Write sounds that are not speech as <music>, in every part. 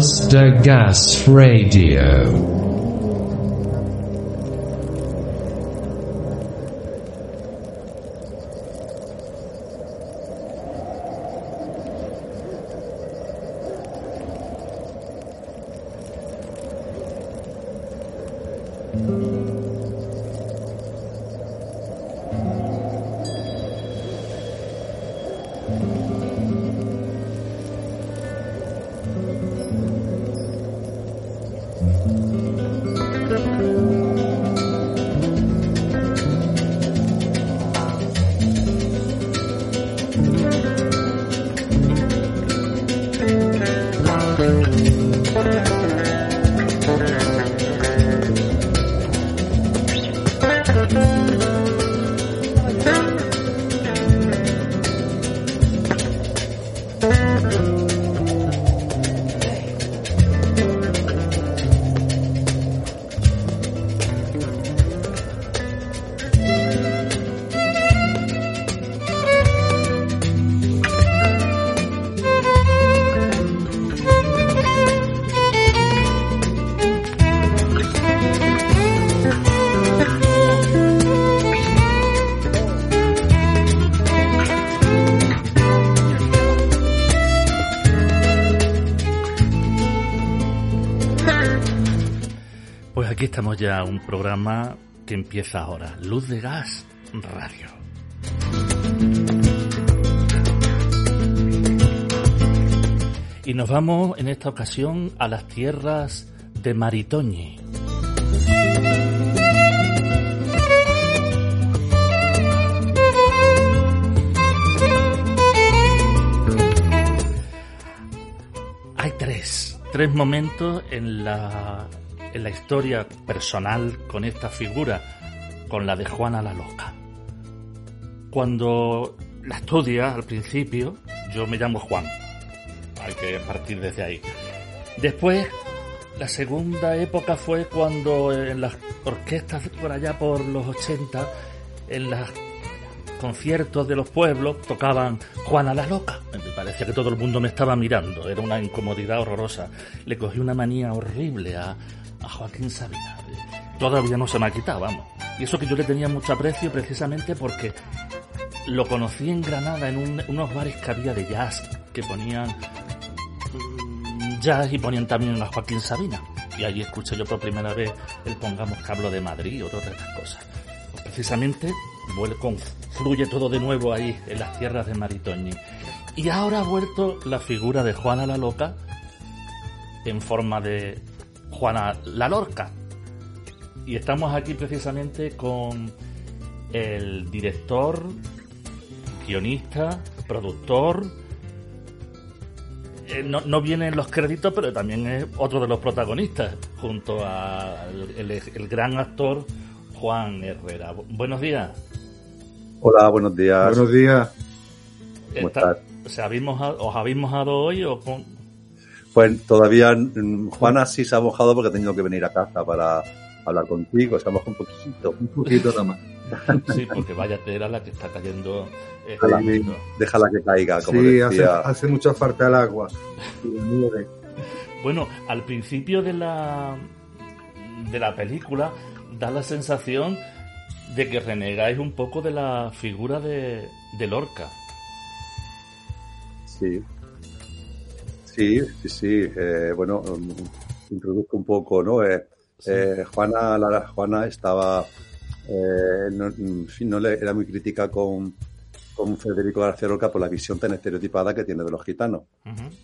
Lars de Gas Radio. Programa que empieza ahora, Luz de Gas Radio. Y nos vamos en esta ocasión a las tierras de Maritoñi. Hay tres, tres momentos en la en la historia personal con esta figura, con la de Juana la Loca. Cuando la estudia al principio, yo me llamo Juan. Hay que partir desde ahí. Después, la segunda época fue cuando en las orquestas por allá por los 80, en los conciertos de los pueblos, tocaban Juana la Loca. Me parecía que todo el mundo me estaba mirando, era una incomodidad horrorosa. Le cogí una manía horrible a, a Joaquín Sabina. Todavía no se me ha quitado, vamos. Y eso que yo le tenía mucho aprecio precisamente porque lo conocí en Granada en unos bares que había de jazz que ponían jazz y ponían también a Joaquín Sabina. Y allí escuché yo por primera vez el Pongamos Cablo de Madrid o todas estas cosas. Pues precisamente fluye todo de nuevo ahí en las tierras de Maritoñi. Y ahora ha vuelto la figura de Juana la Loca en forma de Juana La Lorca. Y estamos aquí precisamente con el director, guionista, productor. Eh, no, no vienen los créditos, pero también es otro de los protagonistas, junto al el, gran actor Juan Herrera. Buenos días. Hola, buenos días. Buenos días. ¿Os habéis mojado hoy o con, pues todavía mm, Juana sí se ha mojado porque ha tenido que venir a casa para hablar contigo. Se ha mojado un poquito, un poquito nada más. <laughs> Sí, porque vaya tela la que está cayendo. déjala que caiga, como sí, Hace, hace mucha falta el agua. bueno, al principio de la, de la película da la sensación de que renegáis un poco de la figura de, de Lorca. Sí, Sí, sí, sí. Eh, bueno, um, introduzco un poco, ¿no? Eh, eh, Juana, la, Juana estaba, no, en fin, no le, era muy crítica con, con Federico García Lorca por la visión tan estereotipada que tiene de los gitanos.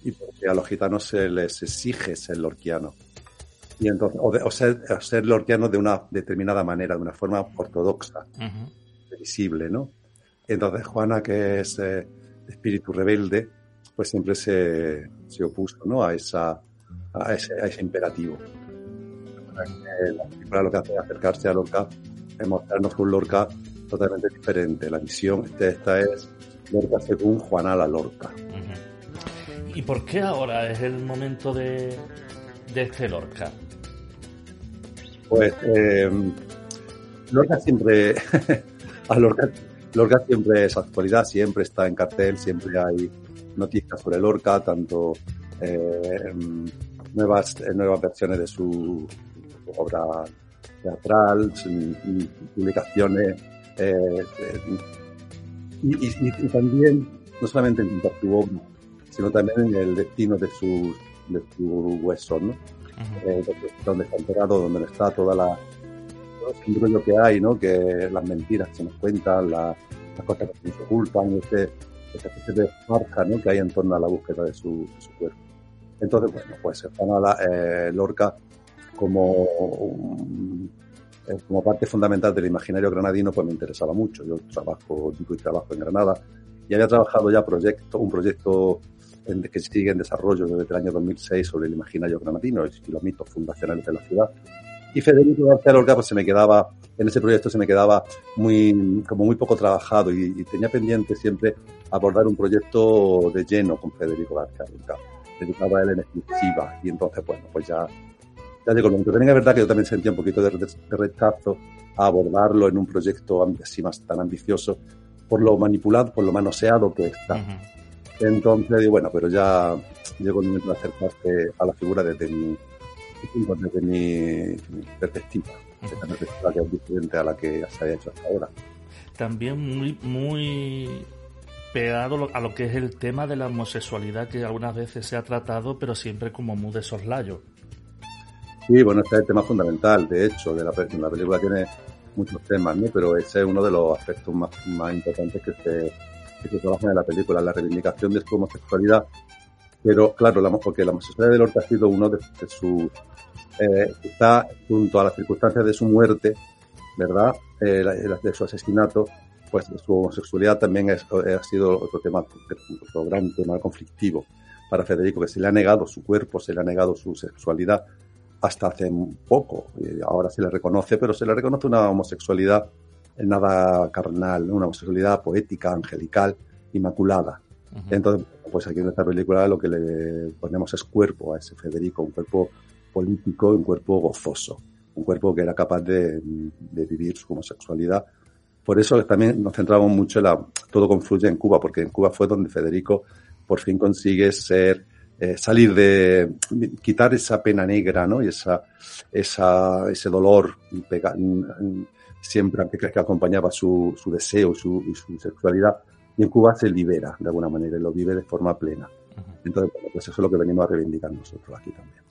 Y porque a los gitanos se les exige ser lorquiano. Y entonces, o, ser, ser lorquiano de una determinada manera, de una forma ortodoxa, visible, ¿no? Entonces Juana, que es espíritu rebelde, pues siempre se, se opuso ¿no? a, esa, a, ese, a ese imperativo. La película lo que hace es acercarse a Lorca, es mostrarnos un Lorca totalmente diferente. La visión de esta es Lorca según Juana la Lorca. ¿Y por qué ahora es el momento de, de este Lorca? Pues eh, Lorca siempre, <laughs> a Lorca, Lorca siempre es actualidad, siempre está en cartel, siempre hay noticias sobre Lorca, tanto eh, nuevas, eh, nuevas versiones de su, obra teatral, publicaciones, eh, y, y, también, no solamente en su obra, sino también en el destino de sus de su hueso, ¿no? donde, está enterrado, donde está toda la todo rollo que hay, ¿no? Que las mentiras que nos cuentan, las cosas que nos ocultan, ese, esa especie de farsa, ¿no? Que hay en torno a la búsqueda de su, de su cuerpo. Entonces, bueno, pues Juana eh, Lorca como, eh, como parte fundamental del imaginario granadino, pues me interesaba mucho. Yo trabajo, digo y trabajo en Granada y había trabajado ya proyecto, un proyecto en, que sigue en desarrollo desde el año 2006 sobre el imaginario granadino y los mitos fundacionales de la ciudad. Y Federico García Lorca pues se me quedaba, en ese proyecto se me quedaba muy, como muy poco trabajado y, y tenía pendiente siempre abordar un proyecto de lleno con Federico García Lorca dedicado a él en exclusiva. Y entonces, bueno, pues ya, ya digo, lo que también es verdad que yo también sentía un poquito de, rechazo a abordarlo en un proyecto así más tan ambicioso por lo manipulado, por lo manoseado que está. Entonces digo, bueno, pero ya llegó el momento de acercarse a la figura desde mi, desde mi, perspectiva, esta perspectiva que es diferente a la que se había hecho hasta ahora. También muy, muy pegado a lo que es el tema de la homosexualidad que algunas veces se ha tratado, pero siempre como muy de soslayo. Sí, bueno, este es el tema fundamental, de hecho, de la, la película tiene muchos temas, ¿no? pero ese es uno de los aspectos más, más importantes que se, que se trabajan en la película, la reivindicación de su homosexualidad. Pero claro, la, porque la homosexualidad de Lorca ha sido uno de, sus... Eh, está junto a las circunstancias de su muerte, ¿verdad? Eh, de su asesinato, pues su homosexualidad también es, ha sido otro tema, otro gran tema conflictivo para Federico, que se le ha negado su cuerpo, se le ha negado su sexualidad hasta hace poco. Ahora se le reconoce, pero se le reconoce una homosexualidad nada carnal, una homosexualidad poética, angelical, inmaculada. Entonces, pues aquí en esta película lo que le ponemos es cuerpo a ese Federico, un cuerpo político, un cuerpo gozoso, un cuerpo que era capaz de, de vivir su homosexualidad por eso también nos centramos mucho en la, todo confluye en Cuba, porque en Cuba fue donde Federico por fin consigue ser, eh, salir de, quitar esa pena negra, ¿no? Y esa, esa, ese dolor siempre que, acompañaba su, su deseo su, y su sexualidad. Y en Cuba se libera de alguna manera y lo vive de forma plena. Entonces, pues eso es lo que venimos a reivindicar nosotros aquí también.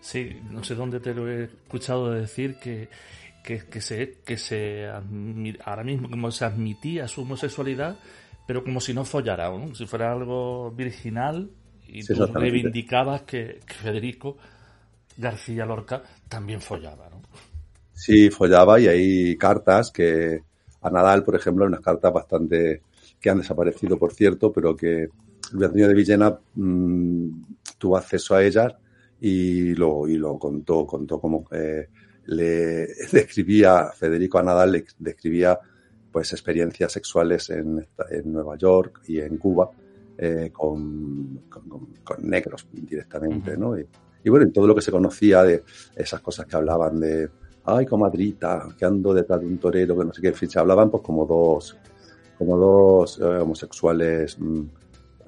Sí, no sé dónde te lo he escuchado decir que que, que se, que se ahora mismo como se admitía su homosexualidad, pero como si no follara, si fuera algo virginal y tú reivindicabas que, Federico García Lorca también follaba. ¿no? Sí, follaba y hay cartas que a Nadal, por ejemplo, hay unas cartas bastante que han desaparecido, por cierto, pero que Luis Antonio de Villena mm, tuvo acceso a ellas y lo, y lo contó, contó como eh, le <laughs> describía, Federico a Nadal le describía pues experiencias sexuales en, en Nueva York y en Cuba eh, con, con, negros directamente, ¿no? Y, bueno, y todo lo que se conocía de esas cosas que hablaban de, ay, comadrita, que ando detrás de un torero, que no sé qué, ficha, hablaban pues como dos, como dos eh, homosexuales mm,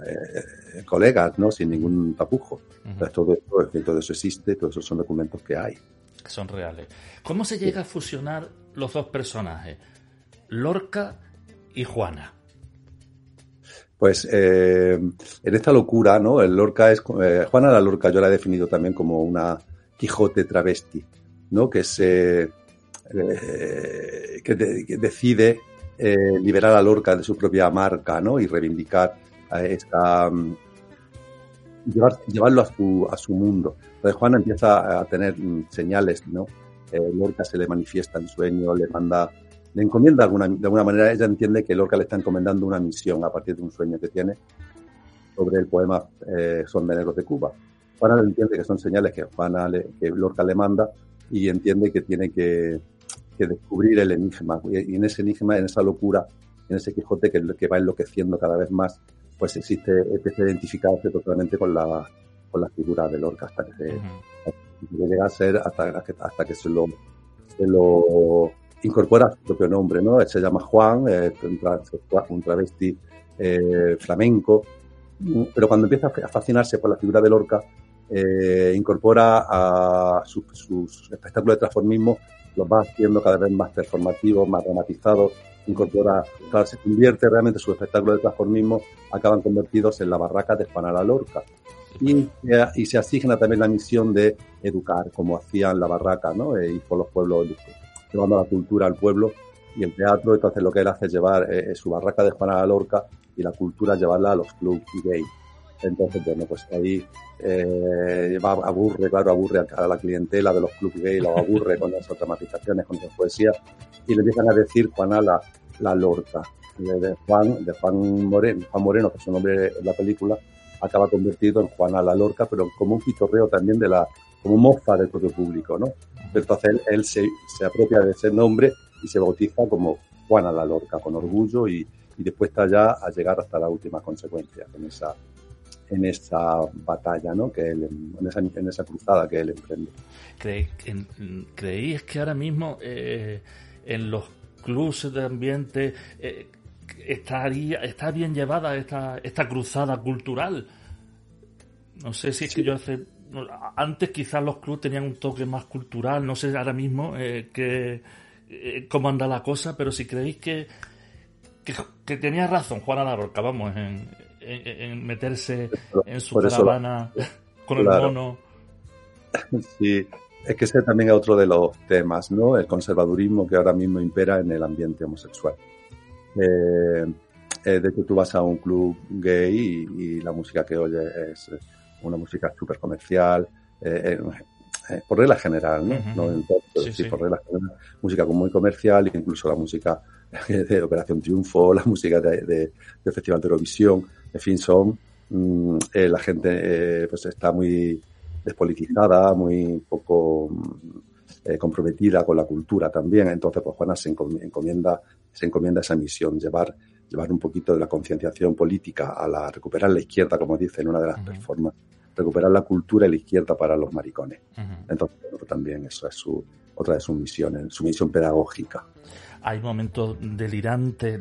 eh, colegas, ¿no? Sin ningún tapujo. todo, todo eso existe, todos esos son documentos que hay que son reales. ¿Cómo se llega a fusionar los dos personajes, Lorca y Juana? Pues eh, en esta locura, ¿no? El Lorca es eh, Juana la Lorca, yo la he definido también como una Quijote travesti, ¿no? Que se eh, que, decide liberar a Lorca de su propia marca, ¿no? Y reivindicar a esta mm, llevarlo a su, a su mundo. Entonces Juana empieza a tener mm, señales, ¿no? Eh, Lorca se le manifiesta en sueño, le manda, le encomienda de alguna, de alguna manera, ella entiende que Lorca le está encomendando una misión a partir de un sueño que tiene sobre el poema eh, Son Negros de Cuba. Juana entiende que son señales que, Juana que Lorca le manda y entiende que tiene que, que descubrir el enigma. Y, en ese enigma, en esa locura, en ese Quijote que, que va enloqueciendo cada vez más, pues existe, empieza a identificarse totalmente con la, con la figura de Lorca hasta que, se, llega a ser hasta, hasta que se lo, se lo incorpora a su propio nombre, ¿no? Él se llama Juan, un, travesti eh, flamenco, pero cuando empieza a fascinarse por la figura de Lorca, eh, incorpora a sus, sus espectáculos de transformismo, los va haciendo cada vez más performativos, más dramatizados, incorpora, claro, se convierte realmente sus espectáculos de transformismo, acaban convertidos en la barraca de Juana la Lorca. Y, y, se asigna también la misión de educar, como hacían la barraca, ¿no? Eh, y por los pueblos, llevando la cultura al pueblo y el teatro, entonces lo que él hace es llevar eh, su barraca de Juana la Lorca y la cultura llevarla a los clubs gay. Entonces, bueno, pues ahí eh, aburre, claro, aburre a la clientela de los clubs gay, lo aburre con esas dramatizaciones, con esas poesías, y le empiezan a decir Juana la, la Lorca. De Juan, de Juan Moreno, Juan Moreno, que es su nombre en la película, acaba convertido en Juana la Lorca, pero como un pitorreo también de la, como mofa del propio público, ¿no? Entonces él, él se, se, apropia de ese nombre y se bautiza como Juana la Lorca, con orgullo y, y después está ya a llegar hasta la última consecuencia en esa, en esa batalla, ¿no? Que él, en, esa, en esa cruzada que él emprende. ¿Creéis que ahora mismo eh, en los clubes de ambiente eh, estaría, está bien llevada esta, esta cruzada cultural? No sé si es que yo hace... Antes quizás los clubes tenían un toque más cultural, no sé ahora mismo eh, que, eh, cómo anda la cosa, pero si creéis que, que, tenía razón Juana Larroca, vamos, en, en, meterse en su caravana <laughs> con el mono. <laughs> Sí, es que ese también es otro de los temas, ¿no? El conservadurismo que ahora mismo impera en el ambiente homosexual. Eh, eh, de hecho, tú vas a un club gay y, la música que oyes es una música súper comercial, eh, por regla general, ¿no? no en todo, sí, por regla general, música muy comercial, incluso la música <laughs> de Operación Triunfo, la música de, de, del Festival de Eurovisión, en fin, son, mm, la gente pues está muy despolitizada, muy poco eh, comprometida con la cultura también. Entonces, pues Juana se encomienda, se encomienda esa misión, llevar, llevar un poquito de la concienciación política a la recuperar la izquierda, como dice en una de las uh recuperar la cultura y la izquierda para los maricones. Entonces, pues también eso es su, otra de sus misiones, su misión pedagógica. Hay momentos delirantes,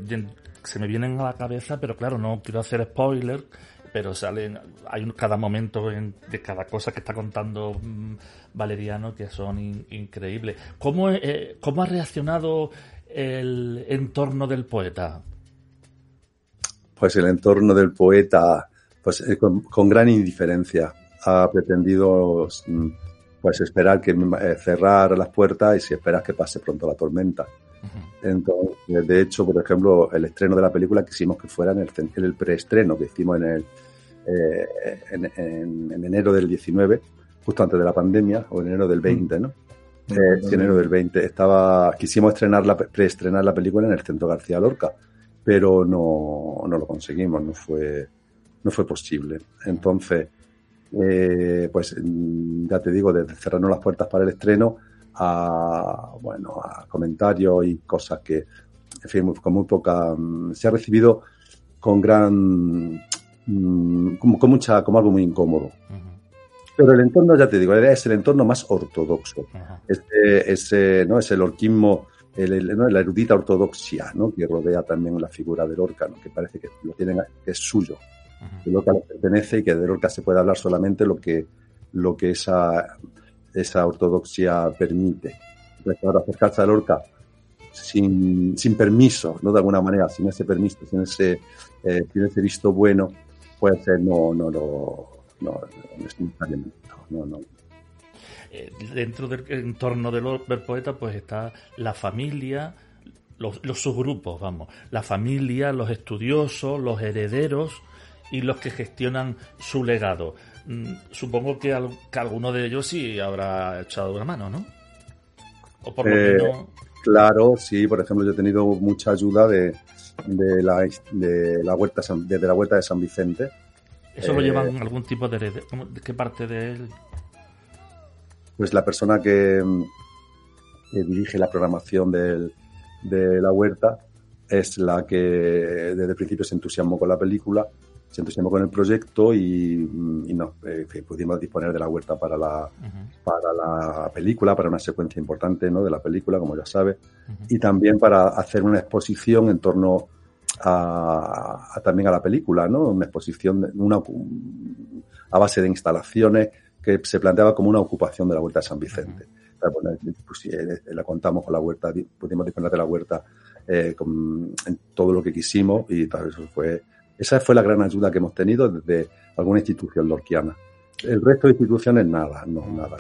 se me vienen a la cabeza, pero claro, no quiero hacer spoiler, pero salen, hay cada momento de cada cosa que está contando mm, Valeriano que son increíbles. ¿Cómo, eh, ¿Cómo ha reaccionado el entorno del poeta? Pues el entorno del poeta, pues eh, con, gran indiferencia, ha pretendido mm, pues esperar que eh, cerrar las puertas y si esperas que pase pronto la tormenta. Entonces, de hecho, por ejemplo, el estreno de la película quisimos que fuera en el, en el preestreno que hicimos en el eh, en, en, enero del 19, justo antes de la pandemia, o en enero del 20, ¿no? Mm. Eh, enero del 20. Estaba, quisimos estrenar la, preestrenar la película en el Centro García Lorca, pero no, no lo conseguimos, no fue, no fue posible. Entonces, eh, pues ya te digo, desde cerrarnos las puertas para el estreno a, bueno, a comentarios y cosas que, en fin, con muy poca, mm, se ha recibido con gran Mm, como, con mucha, como algo muy incómodo. Pero el entorno, ya te digo, es el entorno más ortodoxo. Ese, ¿no? es el orquismo, el, ¿no? la erudita ortodoxia ¿no? que rodea también la figura del Lorca, que parece que lo tienen, que es suyo, que Lorca le pertenece y que de Lorca se puede hablar solamente lo que, lo que esa, esa ortodoxia permite. Entonces, ahora acercarse a Lorca sin, sin permiso, ¿no? de alguna manera, sin ese permiso, sin ese, eh, sin ese visto bueno, puede ser no, no lo, no, no, no, eh, dentro del entorno del, del poeta, pues está la familia, los, los, subgrupos, vamos, la familia, los estudiosos, los herederos y los que gestionan su legado. Mm, supongo que, alguno de ellos sí habrá echado una mano, ¿no? O por lo eh, menos... Claro, sí, por ejemplo, yo he tenido mucha ayuda de, de la, de la huerta desde la huerta de San Vicente. ¿Eso lo llevan eh, algún tipo de, de, qué parte de él? Pues la persona que, dirige la programación del, de la huerta es la que desde el principio se entusiasmó con la película, se entusiasmó con el proyecto y, y no, eh, pudimos disponer de la huerta para la, para la película, para una secuencia importante ¿no? de la película, como ya sabe, y también para hacer una exposición en torno a, también a la película, ¿no? Una exposición, una, a base de instalaciones que se planteaba como una ocupación de la Huerta de San Vicente. Bueno, pues, eh, la contamos con la huerta, pudimos disponer de la huerta eh, con, en todo lo que quisimos y tal, eso fue, esa fue la gran ayuda que hemos tenido desde alguna institución lorquiana. El resto de instituciones nada, no, nada.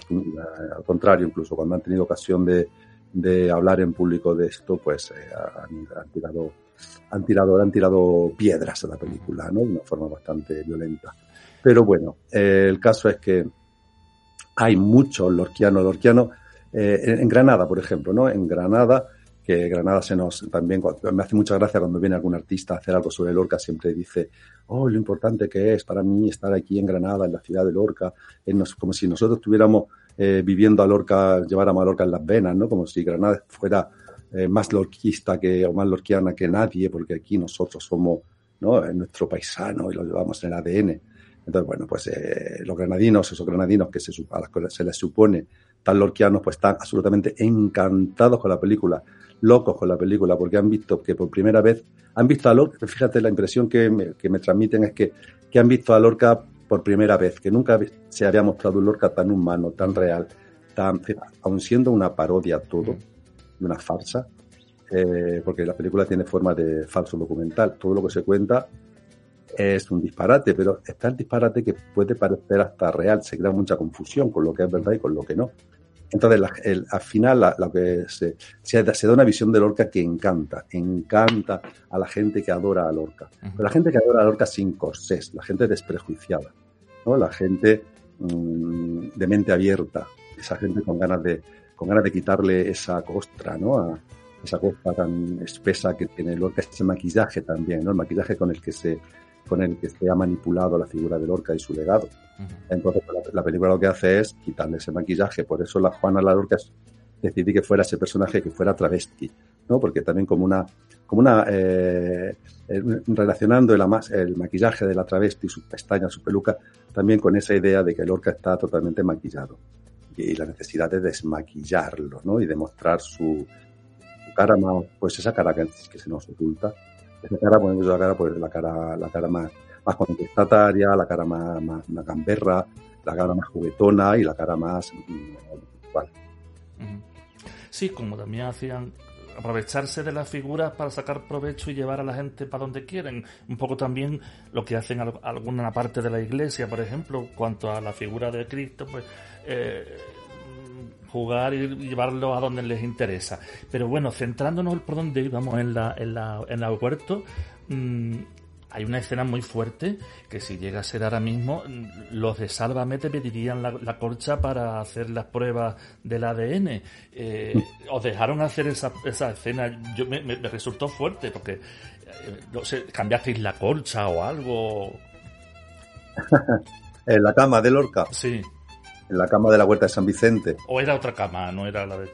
Al contrario, incluso cuando han tenido ocasión de, de hablar en público de esto, pues eh, han, tirado, han tirado, han tirado piedras a la película, ¿no? De una forma bastante violenta. Pero bueno, eh, el caso es que hay muchos lorquianos, lorquianos, eh, en Granada, por ejemplo, ¿no? En Granada, que Granada se nos también, me hace mucha gracia cuando viene algún artista a hacer algo sobre Lorca, siempre dice, oh, lo importante que es para mí estar aquí en Granada, en la ciudad de Lorca, como si nosotros estuviéramos eh, viviendo a Lorca, lleváramos a Lorca en las venas, ¿no? Como si Granada fuera eh, más lorquista que, o más lorquiana que nadie, porque aquí nosotros somos, ¿no? nuestro paisano y lo llevamos en el ADN. Entonces, bueno, pues eh, los granadinos, esos granadinos que se, a las se les supone tan lorquianos, pues están absolutamente encantados con la película, locos con la película, porque han visto que por primera vez, han visto a Lorca, fíjate, la impresión que me, que me transmiten es que, que han visto a Lorca por primera vez, que nunca se había mostrado un Lorca tan humano, tan real, tan, aun siendo una parodia todo, una farsa, eh, porque la película tiene forma de falso documental, todo lo que se cuenta es un disparate, pero está el disparate que puede parecer hasta real, se crea mucha confusión con lo que es verdad y con lo que no. Entonces, al final, lo que se, se, da una visión de Lorca que encanta, encanta a la gente que adora a Lorca. Pero la gente que adora a Lorca sin corsés, la gente desprejuiciada, ¿no? la gente mm, de mente abierta, esa gente con ganas de, con ganas de quitarle esa costra, ¿no? A, esa costra tan espesa que tiene Lorca, ese maquillaje también, ¿no? El maquillaje con el que se, con el que se ha manipulado la figura de Lorca y su legado. Entonces, la, película lo que hace es quitarle ese maquillaje. Por eso la Juana la Lorca decidí que fuera ese personaje que fuera travesti, ¿no? Porque también como una, como una, eh, eh, relacionando el, el maquillaje de la travesti, sus pestañas, su peluca, también con esa idea de que Lorca está totalmente maquillado y la necesidad de desmaquillarlo, ¿no? Y de mostrar su, cara más, pues esa cara que, que se nos oculta esa cara, ponemos la cara, pues la cara, la cara más, más contestataria, la cara más, más, gamberra, la cara más juguetona y la cara más igual. Sí, como también hacían aprovecharse de las figuras para sacar provecho y llevar a la gente para donde quieren. Un poco también lo que hacen alguna parte de la iglesia, por ejemplo, cuanto a la figura de Cristo, pues eh, jugar y llevarlo a donde les interesa. Pero bueno, centrándonos por donde íbamos en la, en la, en la huerto, mmm, hay una escena muy fuerte que si llega a ser ahora mismo, los de Sálvame te pedirían la, la colcha para hacer las pruebas del ADN. Eh, os dejaron hacer esa, esa escena, yo me, me, resultó fuerte porque, eh, no sé, cambiasteis la colcha o algo. <laughs> en la cama de Lorca. Sí en la cama de la Huerta de San Vicente. ¿O era otra cama? No era la de...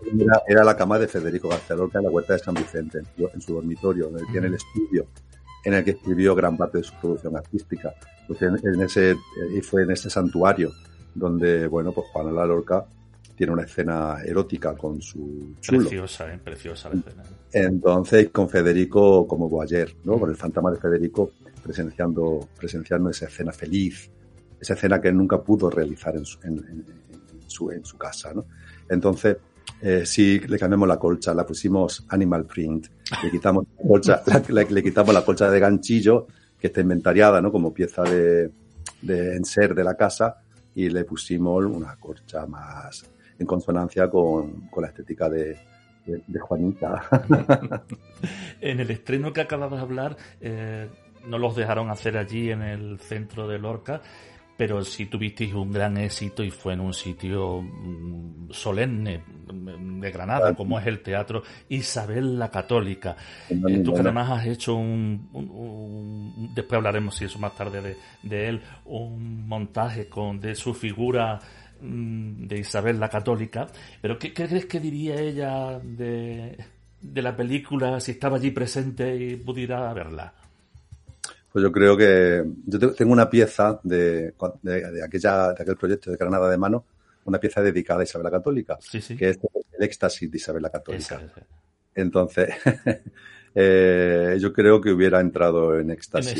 Era, la cama de Federico García Lorca en la Huerta de San Vicente, en su, dormitorio, en el, el estudio en el que escribió gran parte de su producción artística. Pues en, ese, y fue en ese santuario donde, bueno, pues Juana la Lorca tiene una escena erótica con su chulo. Preciosa, ¿eh? preciosa la escena. Entonces, con Federico como Boyer, ¿no? Con el fantasma de Federico presenciando, presenciando esa escena feliz, esa escena que nunca pudo realizar en su, en, su, en su, casa, ¿no? Entonces, eh, sí, le cambiamos la colcha, la pusimos animal print, le quitamos la colcha, <laughs> le, quitamos la colcha de ganchillo, que está inventariada, ¿no? Como pieza de, de enser de la casa, y le pusimos una colcha más en consonancia con, con la estética de, de, Juanita. <laughs> en el estreno que acabas de hablar, eh, no los dejaron hacer allí en el centro de Lorca, pero sí tuvisteis un gran éxito y fue en un sitio mm, solemne mm, de Granada, como es el Teatro Isabel la Católica. Eh, tú que además has hecho un, después hablaremos si eso más tarde de, él, un montaje con de su figura mm, de Isabel la Católica, pero ¿qué, crees que diría ella de, de la película si estaba allí presente y pudiera verla? Pues yo creo que yo tengo una pieza de, de, aquella, de aquel proyecto de Granada de Mano, una pieza dedicada a Isabel la Católica, que es el éxtasis de Isabel la Católica. Entonces, <laughs> eh, yo creo que hubiera entrado en En éxtasis.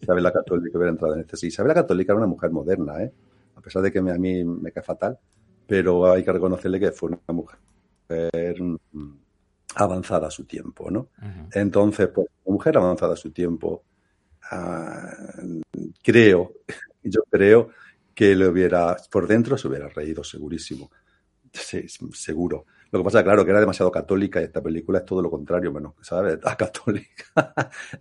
Isabel la Católica hubiera entrado en éxtasis. Isabel la Católica era una mujer moderna, ¿eh? a pesar de que me- a mí me cae fatal, pero hay que reconocerle que fue una mujer mm, avanzada a su tiempo, ¿no? Entonces, pues, una mujer avanzada a su tiempo, ah, creo, <laughs> yo creo que le hubiera, por dentro se hubiera reído, segurísimo. Sí, seguro. Lo que pasa, claro, que era demasiado católica y esta película es todo lo contrario, menos, ¿sabes? <laughs> Ah, católica.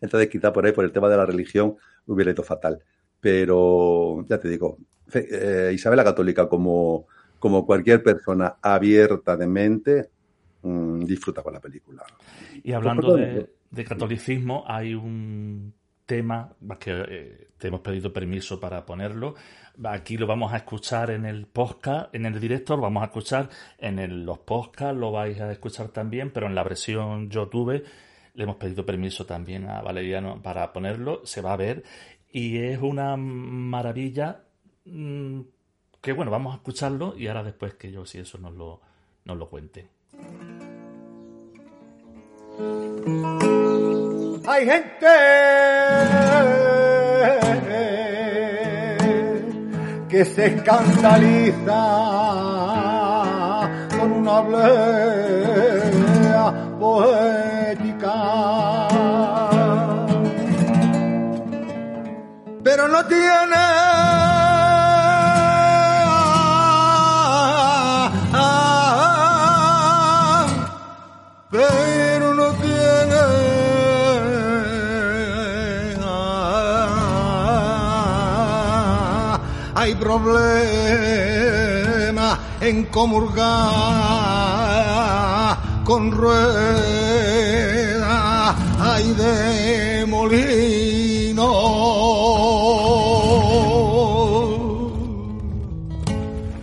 Entonces, quizá por ahí, por el tema de la religión, hubiera ido fatal. Pero, ya te digo, eh, Isabel la Católica, como, como cualquier persona abierta de mente, mm, disfruta con la película. Y hablando Pues, de, de catolicismo, hay un tema que eh, te hemos pedido permiso para ponerlo. Aquí lo vamos a escuchar en el podcast, en el directo, lo vamos a escuchar en los podcasts, lo vais a escuchar también, pero en la versión YouTube le hemos pedido permiso también a Valeriano para ponerlo, se va a ver y es una maravilla mm, que bueno, vamos a escucharlo y ahora después que yo si eso nos lo, nos lo cuente. Hay gente que se escandaliza con una oblea poética. Pero no tiene problema en comulgar con rueda hay de molino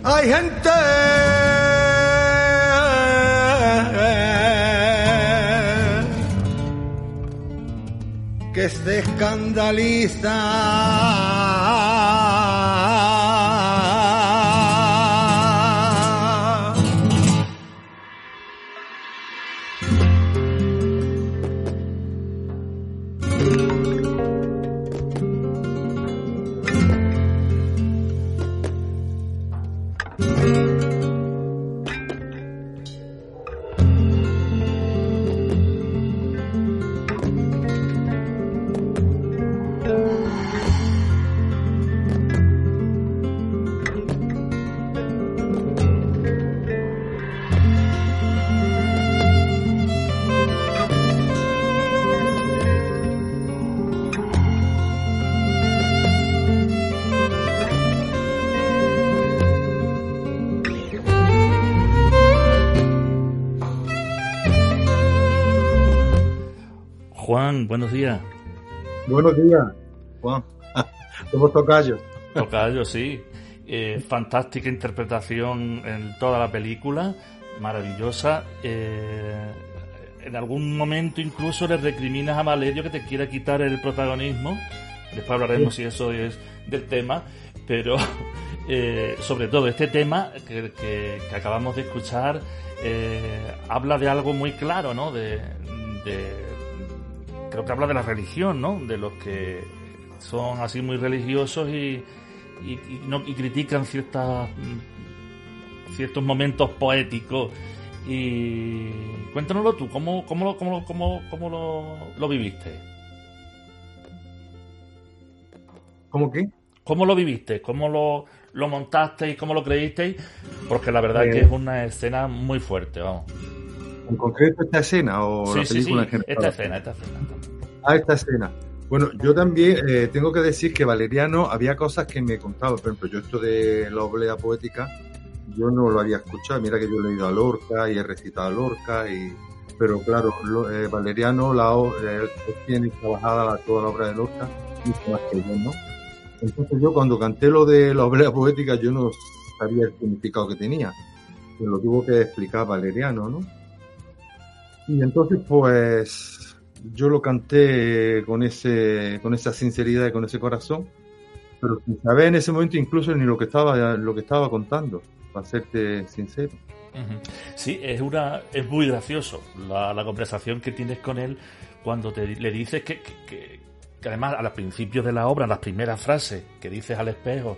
hay gente que se escandaliza. Juan, buenos días. Buenos días, Juan. <laughs> Somos tocayos. Tocayo, sí. Eh, fantástica interpretación en toda la película, maravillosa. Eh, en algún momento incluso le recriminas a Valerio que te quiera quitar el protagonismo. Después hablaremos si eso es del tema, pero <laughs> eh, sobre todo este tema que, que- que acabamos de escuchar eh, habla de algo muy claro, ¿no? De, de- creo que habla de la religión, ¿no? De los que son así muy religiosos y, y, y no, y critican ciertas mm, ciertos momentos poéticos y cuéntanoslo tú cómo cómo lo, cómo, cómo, cómo lo, lo viviste ¿Cómo qué? cómo lo viviste cómo lo, lo montaste y cómo lo creísteis porque la verdad Eh. que es una escena muy fuerte vamos ¿En concreto esta escena o sí la película sí en general? esta escena esta escena Ah, esta escena. Bueno, yo también eh, tengo que decir que Valeriano había cosas que me contaba. Por ejemplo, yo esto de la oblea poética, yo no lo había escuchado. Mira que yo he leído a Lorca y he recitado a Lorca. Y, pero claro, lo- eh, Valeriano la, eh, tiene trabajada toda la obra de Lorca mucho más que yo, ¿no? Entonces yo cuando canté lo de la oblea poética, yo no sabía el significado que tenía. Me lo tuvo que explicar Valeriano, ¿no? Y entonces, pues, yo lo canté con ese, con esa sinceridad y con ese corazón, pero sin saber en ese momento incluso ni lo que estaba, lo que estaba contando, para serte sincero. Sí, es una es muy gracioso la, la conversación que tienes con él cuando te, le dices que, que, que- que además al principio de la obra, las primeras frases que dices al espejo,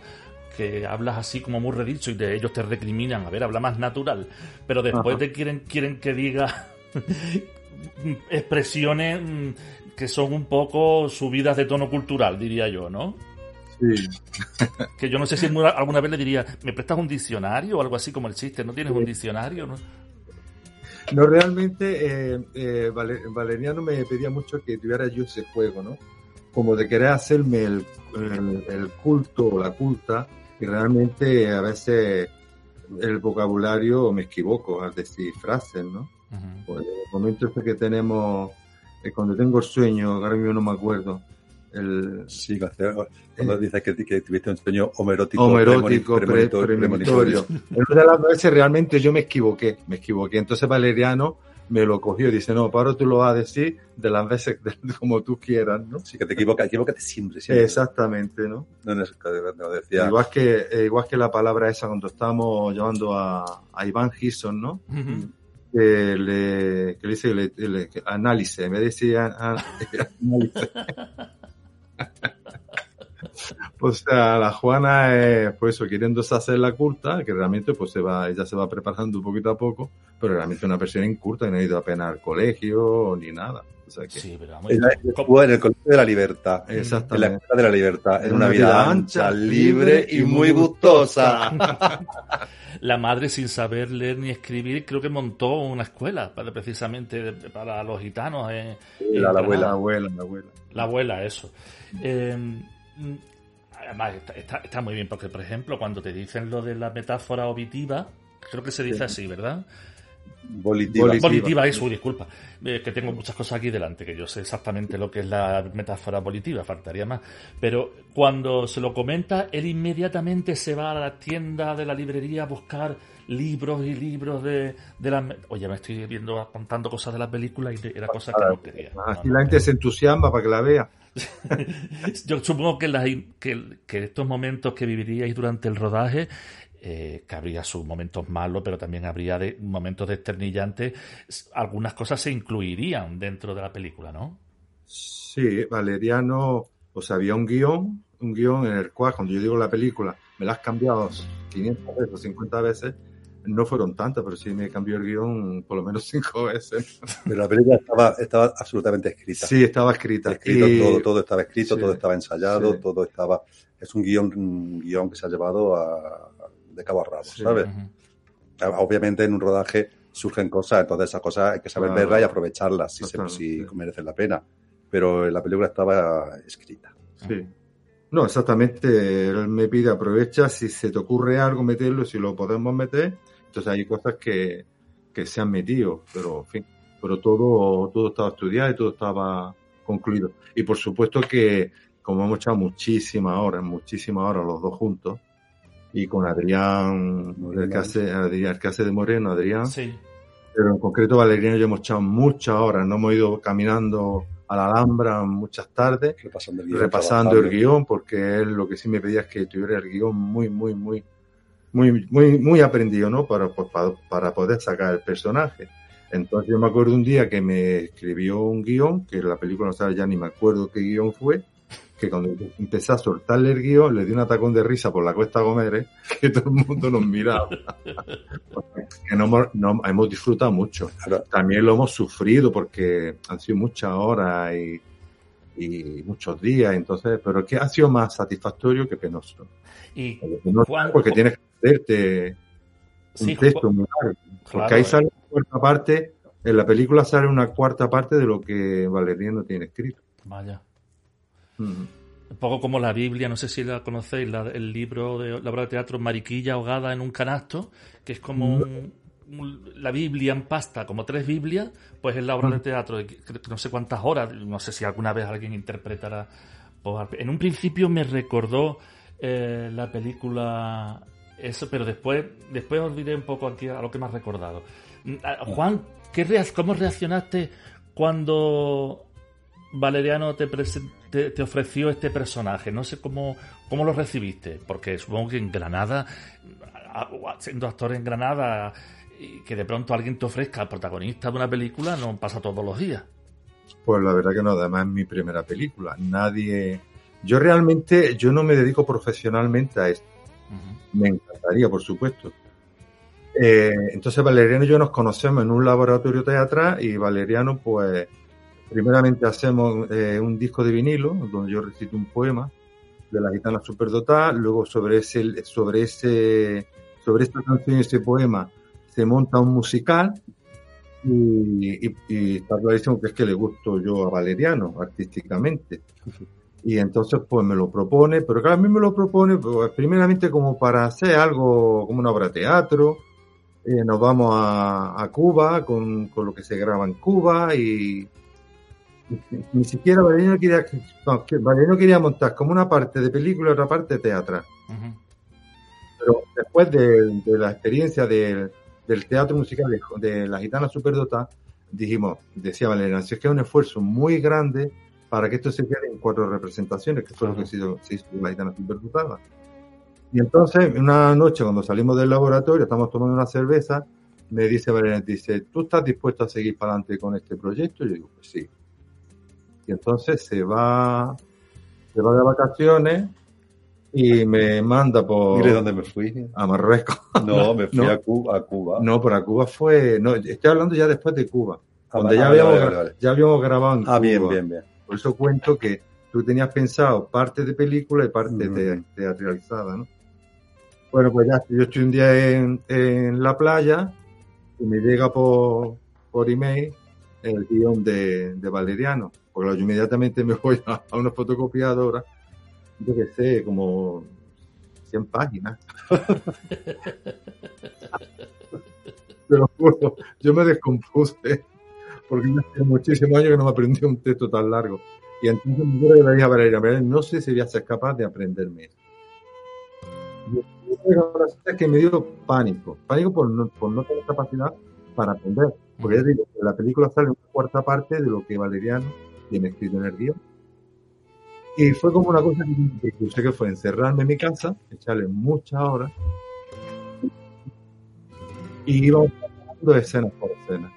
que hablas así como muy redicho y de ellos te recriminan, a ver, habla más natural, pero después Ajá. te quieren, quieren que diga <laughs> expresiones mm, que son un poco subidas de tono cultural, diría yo, ¿no? Sí. <laughs> Que yo no sé si alguna vez le diría, ¿me prestas un diccionario o algo así como el chiste? ¿No tienes un diccionario? ¿No? No, realmente eh, eh, Vale- Valeriano me pedía mucho que tuviera yo ese juego, ¿no? Como de querer hacerme el, el- el culto o la culta, y realmente a veces el vocabulario me equivoco al decir frases, ¿no? Pues el momento este que tenemos, eh, cuando tengo el sueño, ahora mismo no me acuerdo, el Sí, cuando dices que, que tuviste un sueño homerótico, homerótico, premoni- pre- premonitorio. En una de las veces realmente yo me equivoqué, me equivoqué. Entonces Valeriano me lo cogió y dice, no, Pablo, tú lo vas a decir de las veces <laughs> de- como tú quieras, ¿no? Sí, que te equivocas, equivócate siempre, siempre. Exactamente, ¿no? No, no, no, decía, Igual que, eh, igual que la palabra esa cuando estábamos llamando a, a Iván Gison, ¿no? Ujú. Que le, que le dice le- le- que análisis, en vez de decir a- a- <laughs> análisis. <laughs> Pues a la Juana, es, pues eso, queriéndose hacer la culta, que realmente pues se va, ella se va preparando poquito a poco, pero realmente una persona inculta y no ha ido apenas al colegio ni nada. Sea que, Sí, pero vamos. en el Colegio de la Libertad. En la exactamente. Escuela de la Libertad. En una vida ancha, libre y muy gustosa. <laughs> La madre, sin saber leer ni escribir, creo que montó una escuela para, precisamente para los gitanos. en La, la Granada. La abuela. abuela, la abuela. La abuela, eso. Eh, mm, además, está, está- está muy bien, porque, por ejemplo, cuando te dicen lo de la metáfora auditiva, creo que se dice Sí. así, ¿verdad? Volitiva. Volitiva. Volitiva, eso, disculpa. Eh, que tengo muchas cosas aquí delante, que yo sé exactamente lo que es la metáfora volitiva, faltaría más. Pero cuando se lo comenta, él inmediatamente se va a la tienda de la librería a buscar libros y libros de, de la... Oye, me estoy viendo contando cosas de la película y era cosas que no quería. Así no. la gente se entusiasma para que la vea. <laughs> Yo supongo que, las- que, que estos momentos que viviríais durante el rodaje, eh, que habría sus momentos malos, pero también habría de, momentos desternillantes, algunas cosas se incluirían dentro de la película, ¿no? Sí, Valeriano, o sea, había un guion, un guion en el cual, cuando yo digo la película, me la has cambiado 500 veces, 50 veces, no fueron tantas, pero sí me cambió el guion por lo menos 5 veces. Pero la película estaba, estaba absolutamente escrita. Sí, estaba escrita. Escrito Y- todo, todo estaba escrito, Sí. todo estaba ensayado, Sí. todo estaba. Es un guion, un guion que se ha llevado a, de cabo a rabo, Sí. ¿sabes? Ujú. Obviamente en un rodaje surgen cosas, entonces esas cosas hay que saber Claro. verlas y aprovecharlas si, se, si merecen la pena. Pero la película estaba escrita. Sí. No, exactamente. Él me pide aprovecha si se te ocurre algo meterlo, si lo podemos meter. Entonces hay cosas que, que se han metido, pero en fin. Pero todo, todo estaba estudiado y todo estaba concluido. Y por supuesto que, como hemos echado muchísimas horas, muchísimas horas los dos juntos, y con Adrián, el que hace, Adrián, el que hace de Moreno, Adrián, Sí. pero en concreto Valeriano ya hemos echado muchas horas, no hemos ido caminando a la Alhambra muchas tardes Repasando el guion. repasando el guion, porque él lo que sí me pedía es que tuviera el guion muy, muy, muy, muy, muy, muy aprendido, ¿no? Para, pues, para, para poder sacar el personaje. Entonces yo me acuerdo un día que me escribió un guion, que la película no sabe ya ni me acuerdo qué guion fue, que cuando empecé a soltarle el guion le di un atacón de risa por la cuesta Gómez, <laughs> que todo el mundo nos miraba. <laughs> que no, hemos- no- hemos disfrutado mucho Claro, también lo hemos sufrido porque han sido muchas horas y, y muchos días, entonces, pero es que ha sido más satisfactorio que penoso. Y Penoso Juan- porque tienes que hacerte un Sí, texto muy largo. Porque claro, ahí eh. sale una cuarta parte, en la película sale una cuarta parte de lo que Valeriano tiene escrito. Vaya. Un poco como la Biblia, no sé si la conocéis, la- el libro de la obra de teatro Mariquilla ahogada en un canasto, que es como un- un- la Biblia en pasta, como tres Biblias, pues es la obra de teatro, de no sé cuántas horas, no sé si alguna vez alguien interpretará. pues, En un principio me recordó eh, la película eso, pero después, después os diré un poco aquí a lo que me has recordado. Mm, Juan, ¿qué reac- ¿cómo reaccionaste cuando Valeriano te, te, te ofreció este personaje? No sé cómo, cómo lo recibiste, porque supongo que en Granada, siendo actor en Granada y que de pronto alguien te ofrezca al protagonista de una película no pasa todos los días. Pues la verdad que no, además es mi primera película. Nadie. Yo realmente, yo no me dedico profesionalmente a esto. Me encantaría, por supuesto. Eh, entonces Valeriano y yo nos conocemos en un laboratorio teatral y Valeriano, pues, primeramente hacemos eh, un disco de vinilo donde yo recito un poema de la gitana superdotada, luego sobre ese, sobre ese, sobre esta canción y ese poema se monta un musical y, y- y está clarísimo que es que le gusto yo a Valeriano artísticamente. Y entonces pues me lo propone, pero claro, a mí me lo propone pues, primeramente como para hacer algo, como una obra de teatro. Eh, nos vamos a, a Cuba con, con lo que se graba en Cuba y, ni siquiera Valeriano quería, no, que Valeriano quería montar como una parte de película y otra parte de teatral. Ujú. Pero después de, de la experiencia del, del teatro musical de, de la gitana superdota, dijimos, decía Valeriano, si es que es un esfuerzo muy grande para que esto se quede en cuatro representaciones, que fue lo que se hizo, se hizo con la gitana superdotada. Y entonces, una noche cuando salimos del laboratorio, estamos tomando una cerveza, me dice Valeriano, dice, ¿tú estás dispuesto a seguir para adelante con este proyecto? Y yo digo, pues sí. Y entonces se va, se va de vacaciones y me manda por Mire dónde me fui. a Marruecos. <laughs> No, me fui No. a Cuba. A Cuba. No, para Cuba fue. No, estoy hablando ya después de Cuba. Ah, vale, ya, habíamos, vale, vale. ya habíamos grabado en Ah, bien, Cuba. bien, bien. Por eso cuento que tú tenías pensado parte de película y parte te- teatralizada, ¿no? Bueno, pues ya, yo estoy un día en, en la playa y me llega por, por email el guion de, de Valeriano. Porque yo inmediatamente me <laughs> voy a, a una fotocopiadora, yo que sé, como 100 páginas. <laughs> Lo juro, yo me descompuse porque hace muchísimos años que no me aprendí un texto tan largo. Y entonces me dije a Valeria, Valeria, no sé si voy a ser capaz de aprenderme esto. Es que me dio pánico, pánico por no, por no tener capacidad para aprender. Porque ya digo, en la película sale una cuarta parte de lo que Valeriano tiene escrito en el guion. Y fue como una cosa que impulsé que fue encerrarme en mi casa, echarle muchas horas y íbamos pasando escena por escena.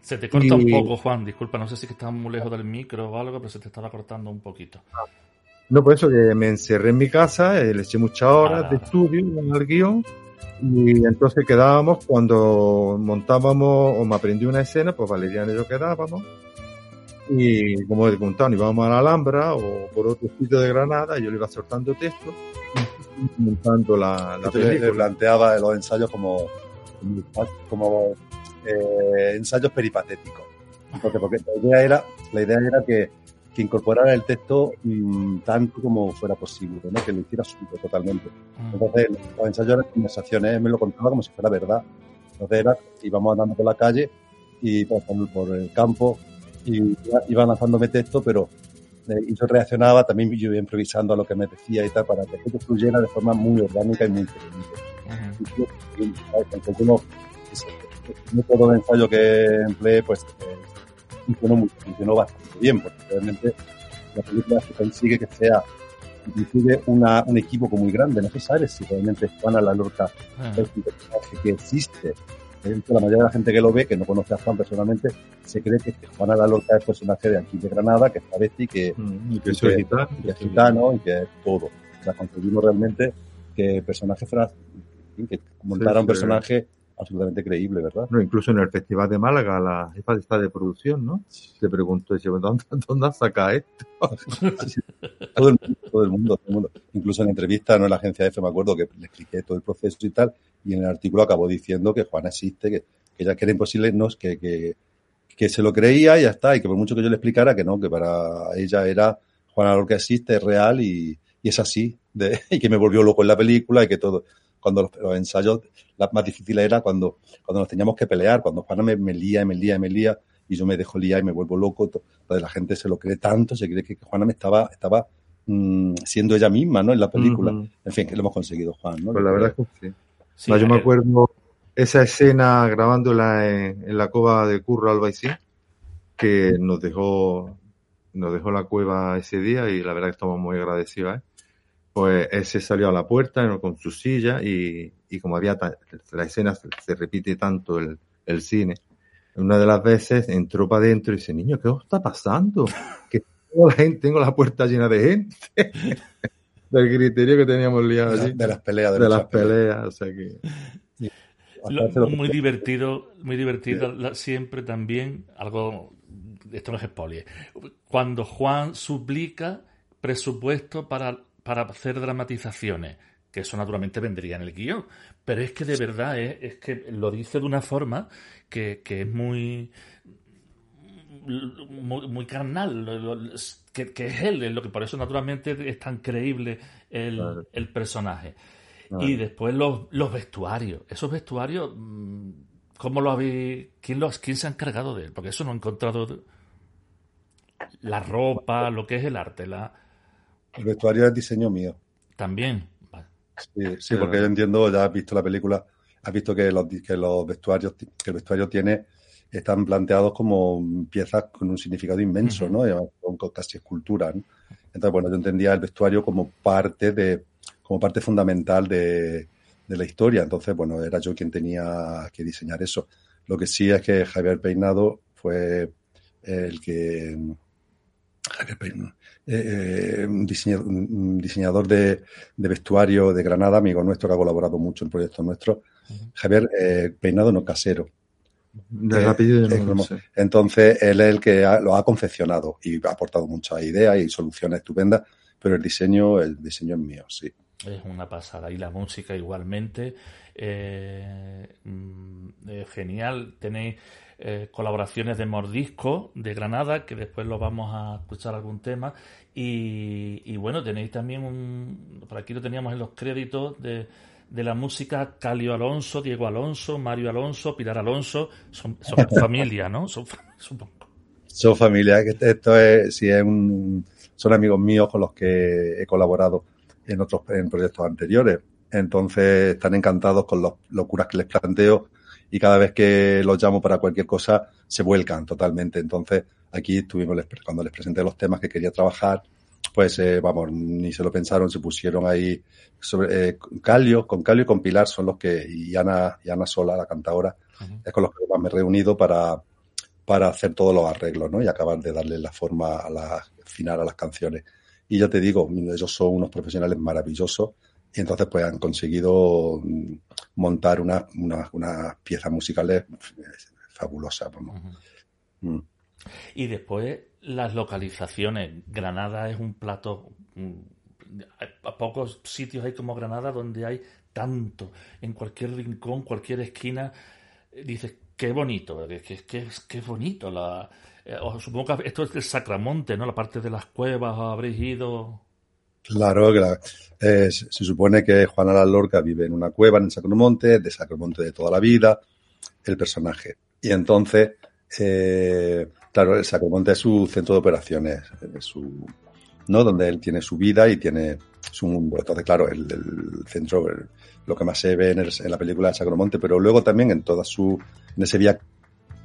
Se te corta un Y- poco, Juan. Disculpa, no sé si es que estás muy lejos del micro o algo, pero se te estaba cortando un poquito. No, por eso que me encerré en mi casa, eh, le eché muchas horas Ah. de estudio en el guion y entonces quedábamos cuando montábamos o me aprendí una escena, pues Valeriano y yo quedábamos y como he contado, íbamos a la Alhambra o por otro sitio de Granada y yo le iba soltando texto y montando la, la Entonces, le película. planteaba los ensayos como, como eh, ensayos peripatéticos. Entonces, porque la idea era, la idea era que, que incorporara el texto mm, tanto como fuera posible, ¿no? que lo hiciera suyo totalmente. Ujú. Entonces, los ensayos eran conversaciones, él me lo contaba como si fuera verdad. Entonces, era, íbamos andando por la calle y por, por el campo y iba- lanzándome texto, pero eh, y yo reaccionaba también yo iba improvisando a lo que me decía y tal, para que todo fluyera de forma muy orgánica y muy inteligente. Entonces, uno, el método de ensayo que empleé, pues eh, funcionó, muy- funcionó bastante bien, porque realmente la película se consigue que sea inclusive una, un equivoco muy grande. No se sabe si realmente Juana la Lorca Ujú. es un personaje que existe. La mayoría de la gente que lo ve, que no conoce a Juan personalmente, se cree que Juana la Lorca es personaje de aquí de Granada, que es travesti, que, Mm, y que y que- gitano. que es gitano y que es todo. O sea, conseguimos realmente que el personaje que montara Sí, un personaje absolutamente creíble, ¿verdad? No, incluso en el Festival de Málaga, la jefa de esta de producción, ¿no? Se preguntó, dice, ¿dónde, dónde has sacado esto? <laughs> Todo el mundo, todo el mundo, todo el mundo. Incluso en entrevista, no en la agencia F, me acuerdo que le expliqué todo el proceso y tal, y en el artículo acabó diciendo que Juana existe, que, que ya que era imposible, no, que, que, que se lo creía y ya está, y que por mucho que yo le explicara que no, que para ella era Juana Lorca existe, es real y, y es así, de, <laughs> y que me volvió loco en la película y que todo, cuando los, los ensayos, la más difícil era cuando, cuando nos teníamos que pelear, cuando Juana me, me lía y me lía y me lía, y yo me dejo liar y me vuelvo loco, to- entonces la gente se lo cree tanto, se cree que Juana me estaba, estaba mm, siendo ella misma, ¿no? En la película. En fin, que lo hemos conseguido, Juan, ¿no? Pues la verdad es que sí. Sí, No, yo me acuerdo esa escena grabándola en, en la cova de Curro Albaicín, que nos dejó, nos dejó la cueva ese día y la verdad que estamos muy agradecidos. ¿eh? Pues ese salió a la puerta con su silla y, y como había la escena se, se repite tanto el, el cine, una de las veces entró para adentro y dice, niño, ¿qué os está pasando? Que tengo la, gente, tengo la puerta llena de gente. <laughs> Del criterio que teníamos liado De, allí. de las peleas. de las peleas, o sea que... Lo- Hasta hace lo- muy divertido, muy divertido la- siempre también, algo, esto no es spoiler, cuando Juan suplica presupuesto para, para hacer dramatizaciones, que eso naturalmente vendría en el guion, pero es que de verdad es, es que lo dice de una forma que, que es muy, muy, muy carnal, lo- lo- que, que es él, es lo que por eso naturalmente es tan creíble el, Claro. el personaje. Claro. Y después los, los vestuarios. Esos vestuarios, mm, ¿cómo lo habéis? ¿Quién, los, ¿Quién se ha encargado de él? Porque eso no he encontrado. La ropa, lo que es el arte, la El vestuario es diseño mío. también. Vale. Sí, sí, porque yo entiendo, ya has visto la película, has visto que los, que los vestuarios, que el vestuario tiene, están planteados como piezas con un significado inmenso, ¿no? Y además Son co- casi esculturas, ¿no? Entonces, bueno, yo entendía el vestuario como parte de, como parte fundamental de, de la historia. Entonces, bueno, era yo quien tenía que diseñar eso. Lo que sí es que Javier Peinado fue el que Javier Peinado, eh, eh, un, diseñador, un diseñador de, de vestuario de Granada, amigo nuestro que ha colaborado mucho en proyectos nuestros. Javier eh, Peinado no casero. Eh, apellido yo es no sé. Entonces, él es el que ha- lo ha confeccionado y ha aportado muchas ideas y soluciones estupendas, pero el diseño, el diseño es mío, sí. Es una pasada. Y la música igualmente. eh, mm, eh, genial. Tenéis eh, colaboraciones de Mordisco de Granada, que después lo vamos a escuchar algún tema. Y, y bueno, tenéis también un. Por aquí lo teníamos en los créditos de, de la música Calio Alonso, Diego Alonso, Mario Alonso, Pilar Alonso. Son, son <laughs> familia, ¿no? Son, supongo. Son familia, que esto es, sí, es un, son amigos míos con los que he colaborado en otros en proyectos anteriores. Entonces están encantados con las locuras que les planteo y cada vez que los llamo para cualquier cosa se vuelcan totalmente. Entonces aquí estuvimos, cuando les presenté los temas que quería trabajar, pues eh, vamos, ni se lo pensaron, se pusieron ahí sobre eh, Calio, con Calio y con Pilar son los que, y Ana, y Ana Sola, la cantadora, Ujú. es con los que más me he reunido para, para hacer todos los arreglos, ¿no? Y acabar de darle la forma a la final a las canciones. Y ya te digo, ellos son unos profesionales maravillosos y entonces pues han conseguido mm, montar unas una, unas piezas musicales eh, fabulosas, vamos. Mm. Y después las localizaciones. Granada es un plato. mm, A pocos sitios hay como Granada donde hay tanto. En cualquier rincón, cualquier esquina, eh, dices, qué bonito, que, que, que bonito. La, eh, os supongo que esto es del Sacramonte, ¿no? La parte de las cuevas, habréis ido. Claro, la- eh, se se supone que Juana la Lorca vive en una cueva en el Sacromonte, de Sacromonte de toda la vida, el personaje. Y entonces, eh, claro, el Sacromonte es su centro de operaciones, es su, ¿no? Donde él tiene su vida y tiene su mundo. Entonces, claro, el, el centro, el- lo que más se ve en, el- en la película de Sacromonte, pero luego también en toda su, en ese vía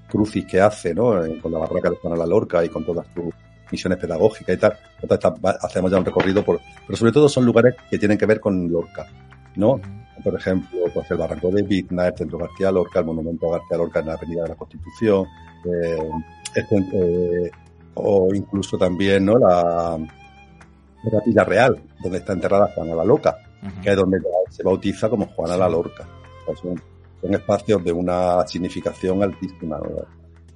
crucis que hace, ¿no? Con la barraca de Juana la Lorca y con todas sus misiones pedagógicas y tal. Entonces, hacemos ya un recorrido por, pero sobre todo son lugares que tienen que ver con Lorca, ¿no? Por ejemplo, pues el Barranco de Vigna, el Centro García Lorca, el Monumento a García Lorca en la Avenida de la Constitución, eh, o incluso también, ¿no? La, la Capilla Real, donde está enterrada Juana la Loca, Ujú. que es donde se bautiza como Juana la Lorca. O sea, son, son espacios de una significación altísima, ¿no?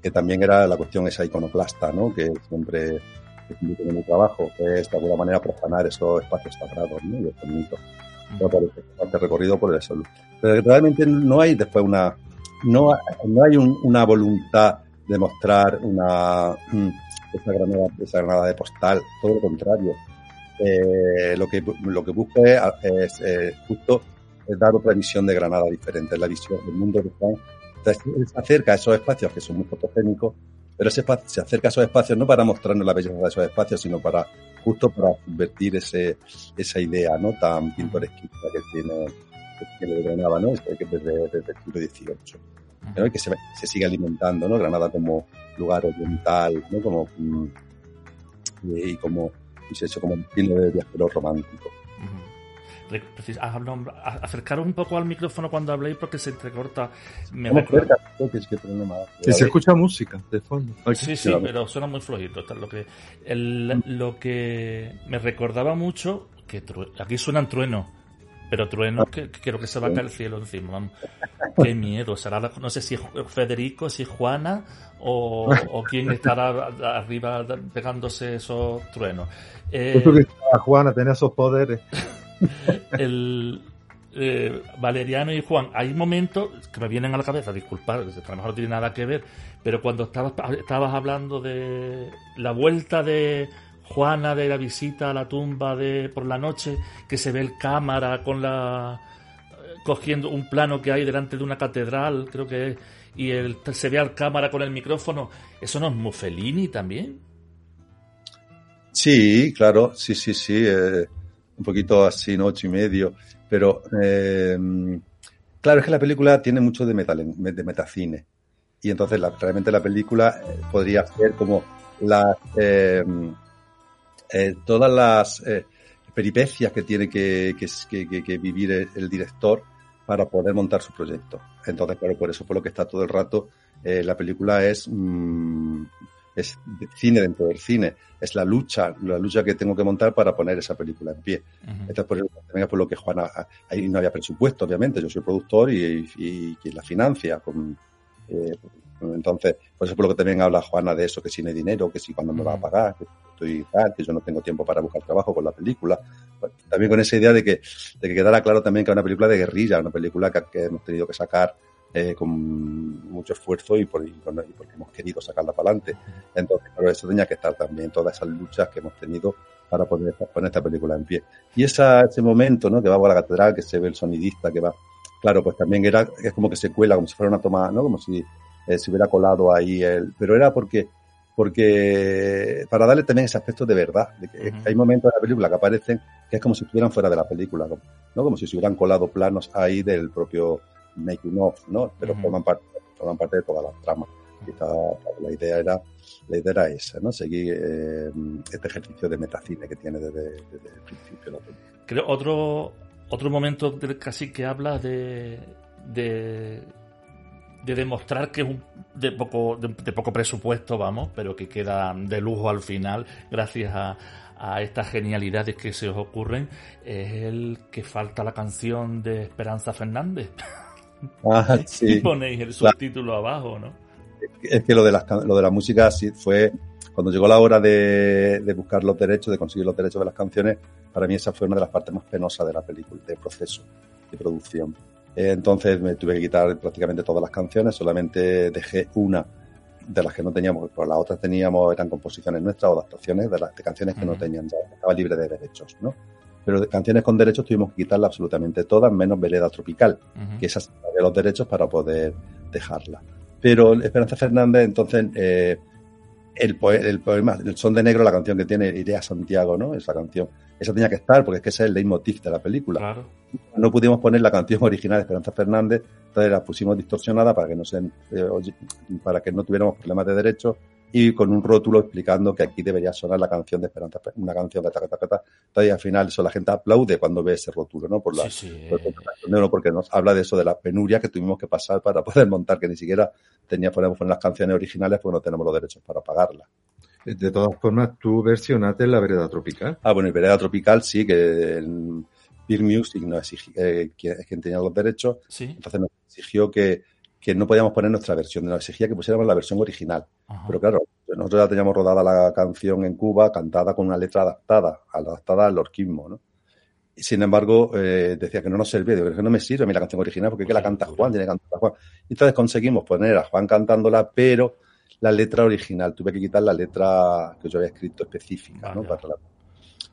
que también era la cuestión esa iconoclasta, ¿no? que siempre en mi trabajo, que es de alguna manera profanar esos espacios sagrados ¿no? y esos mitos. Bastante recorrido por eso. Pero realmente no hay después una, no, no hay un- una voluntad de mostrar una, mm, esa granada, esa granada de postal, todo lo contrario. Eh, lo que lo que busco es, es, eh, justo es dar otra visión de Granada diferente, la visión del mundo de Juan. Entonces, se acerca a esos espacios que son muy fotogénicos, pero ese se acerca a esos espacios no para mostrarnos la belleza de esos espacios, sino para justo para subvertir ese, esa idea no tan pintoresquita que tiene, que tiene Granada, ¿no? Que desde, desde el siglo XVIII. ¿No? Y que se, se sigue alimentando, ¿no? Granada como lugar oriental, ¿no? Como, mm, y como, y se hecho como un estilo de viajero romántico. Ah, a- acercaros un poco al micrófono cuando habléis porque se entrecorta. Me es que problema. Se escucha música de fondo. Aquí. Sí, sí, Claro. pero suena muy flojito. lo que, el- lo que me recordaba mucho, que aquí suenan truenos, pero truenos que, que creo que se va a caer el cielo encima. Vamos. Qué miedo. Será, la- no sé si Federico, si Juana o, o quién estará arriba pegándose esos truenos. Eh, que Juana tenía esos poderes. el eh, Valeriano y Juan, hay momentos que me vienen a la cabeza, disculpad, a lo mejor no tiene nada que ver, pero cuando estabas, estabas hablando de la vuelta de Juana de la visita a la tumba de por la noche, que se ve el cámara con la cogiendo un plano que hay delante de una catedral, creo que es, y el, se ve al cámara con el micrófono, ¿eso no es Mussolini también? Sí, claro, sí, sí, sí. eh, un poquito así, ¿no? Y medio. Pero, eh, claro, es que la película tiene mucho de, metal, de metacine. Y entonces, la- realmente la película eh, podría ser como eh, eh, todas las eh, peripecias que tiene que, que, que- que- vivir el, el director para poder montar su proyecto. Entonces, claro, por eso por lo que está todo el rato, eh, la película es, mm, es de cine dentro del cine es la lucha, la lucha que tengo que montar para poner esa película en pie. Ujú. Esto es por, también es por lo que Juana, ahí no había presupuesto, obviamente, yo soy productor y, y quien la financia. Con, eh, entonces, por eso es por lo que también habla Juana de eso, que si no hay dinero, que si cuando me va a pagar, que estoy tal, que yo no tengo tiempo para buscar trabajo con la película. También con esa idea de que, de que quedara claro también que es una película de guerrilla, una película que, que hemos tenido que sacar eh, con mucho esfuerzo y, por, y, con- y porque hemos querido sacarla para adelante. Entonces, claro, eso tenía que estar también, todas esas luchas que hemos tenido para poder poner esta película en pie. Y esa, ese momento, ¿no? Que va a la catedral, que se ve el sonidista, que va, claro, pues también era, es como que se cuela, como si fuera una toma, ¿no? Como si eh, se hubiera colado ahí el, pero era porque, porque, para darle también ese aspecto de verdad, de que hay momentos de la película que aparecen que es como si estuvieran fuera de la película, ¿no? ¿no? Como si se hubieran colado planos ahí del propio making of, ¿no? Pero forman parte, forman parte de toda la trama. Quizá la idea era, la idea era esa, ¿no? Seguir eh, este ejercicio de metacine que tiene desde, desde el principio la película. Creo otro otro momento del casi que habla de de, de demostrar que es un, de poco de, de poco presupuesto, vamos, pero que queda de lujo al final gracias a, a estas genialidades que se os ocurren, es el que falta la canción de Esperanza Fernández. Ah, <laughs> Y sí. ponéis el subtítulo abajo, ¿no? Es que lo de, las, lo de la música sí fue, cuando llegó la hora de, de buscar los derechos, de conseguir los derechos de las canciones, para mí esa fue una de las partes más penosas de la película, del proceso de producción. Entonces me tuve que quitar prácticamente todas las canciones, solamente dejé una de las que no teníamos, por las otras teníamos, eran composiciones nuestras o adaptaciones de, las, de canciones que no tenían, ya estaba libre de derechos, ¿no? Pero de canciones con derechos tuvimos que quitarlas absolutamente todas, menos Vereda Tropical Ujú. que esa había los derechos para poder dejarla. Pero Esperanza Fernández, entonces, eh, el, poe- el poema, el son de negro, la canción que tiene Iré a Santiago, ¿no? Esa canción, esa tenía que estar porque es que ese es el leitmotiv de la película. Claro. No pudimos poner la canción original de Esperanza Fernández, entonces la pusimos distorsionada para que no se, eh, para que no tuviéramos problemas de derechos y con un rótulo explicando que aquí debería sonar la canción de Esperanza, una canción de ta, ta, ta, ta. Entonces al final eso la gente aplaude cuando ve ese rótulo, ¿no? Por la, Sí, sí. por el porque nos habla de eso, de la penuria que tuvimos que pasar para poder montar, que ni siquiera tenía, podemos poner las canciones originales porque no tenemos los derechos para pagarlas. De todas formas, tú versionaste la vereda tropical. Ah, bueno, y Vereda Tropical sí, que en Big Music nos exigi- eh, quien, es quien tenía los derechos, Sí. entonces nos exigió que, que no podíamos poner nuestra versión, nos exigía que pusiéramos la versión original. Ajá. Pero claro, nosotros ya teníamos rodada la canción en Cuba, cantada con una letra adaptada, adaptada al orquismo, ¿no? Sin embargo, eh, decía que no nos servía, digo, "Es que no me sirve a mí la canción original porque es que la canta Juan, tiene que cantar Juan. Y entonces conseguimos poner a Juan cantándola, pero la letra original, tuve que quitar la letra que yo había escrito específica, ¿no? Para la-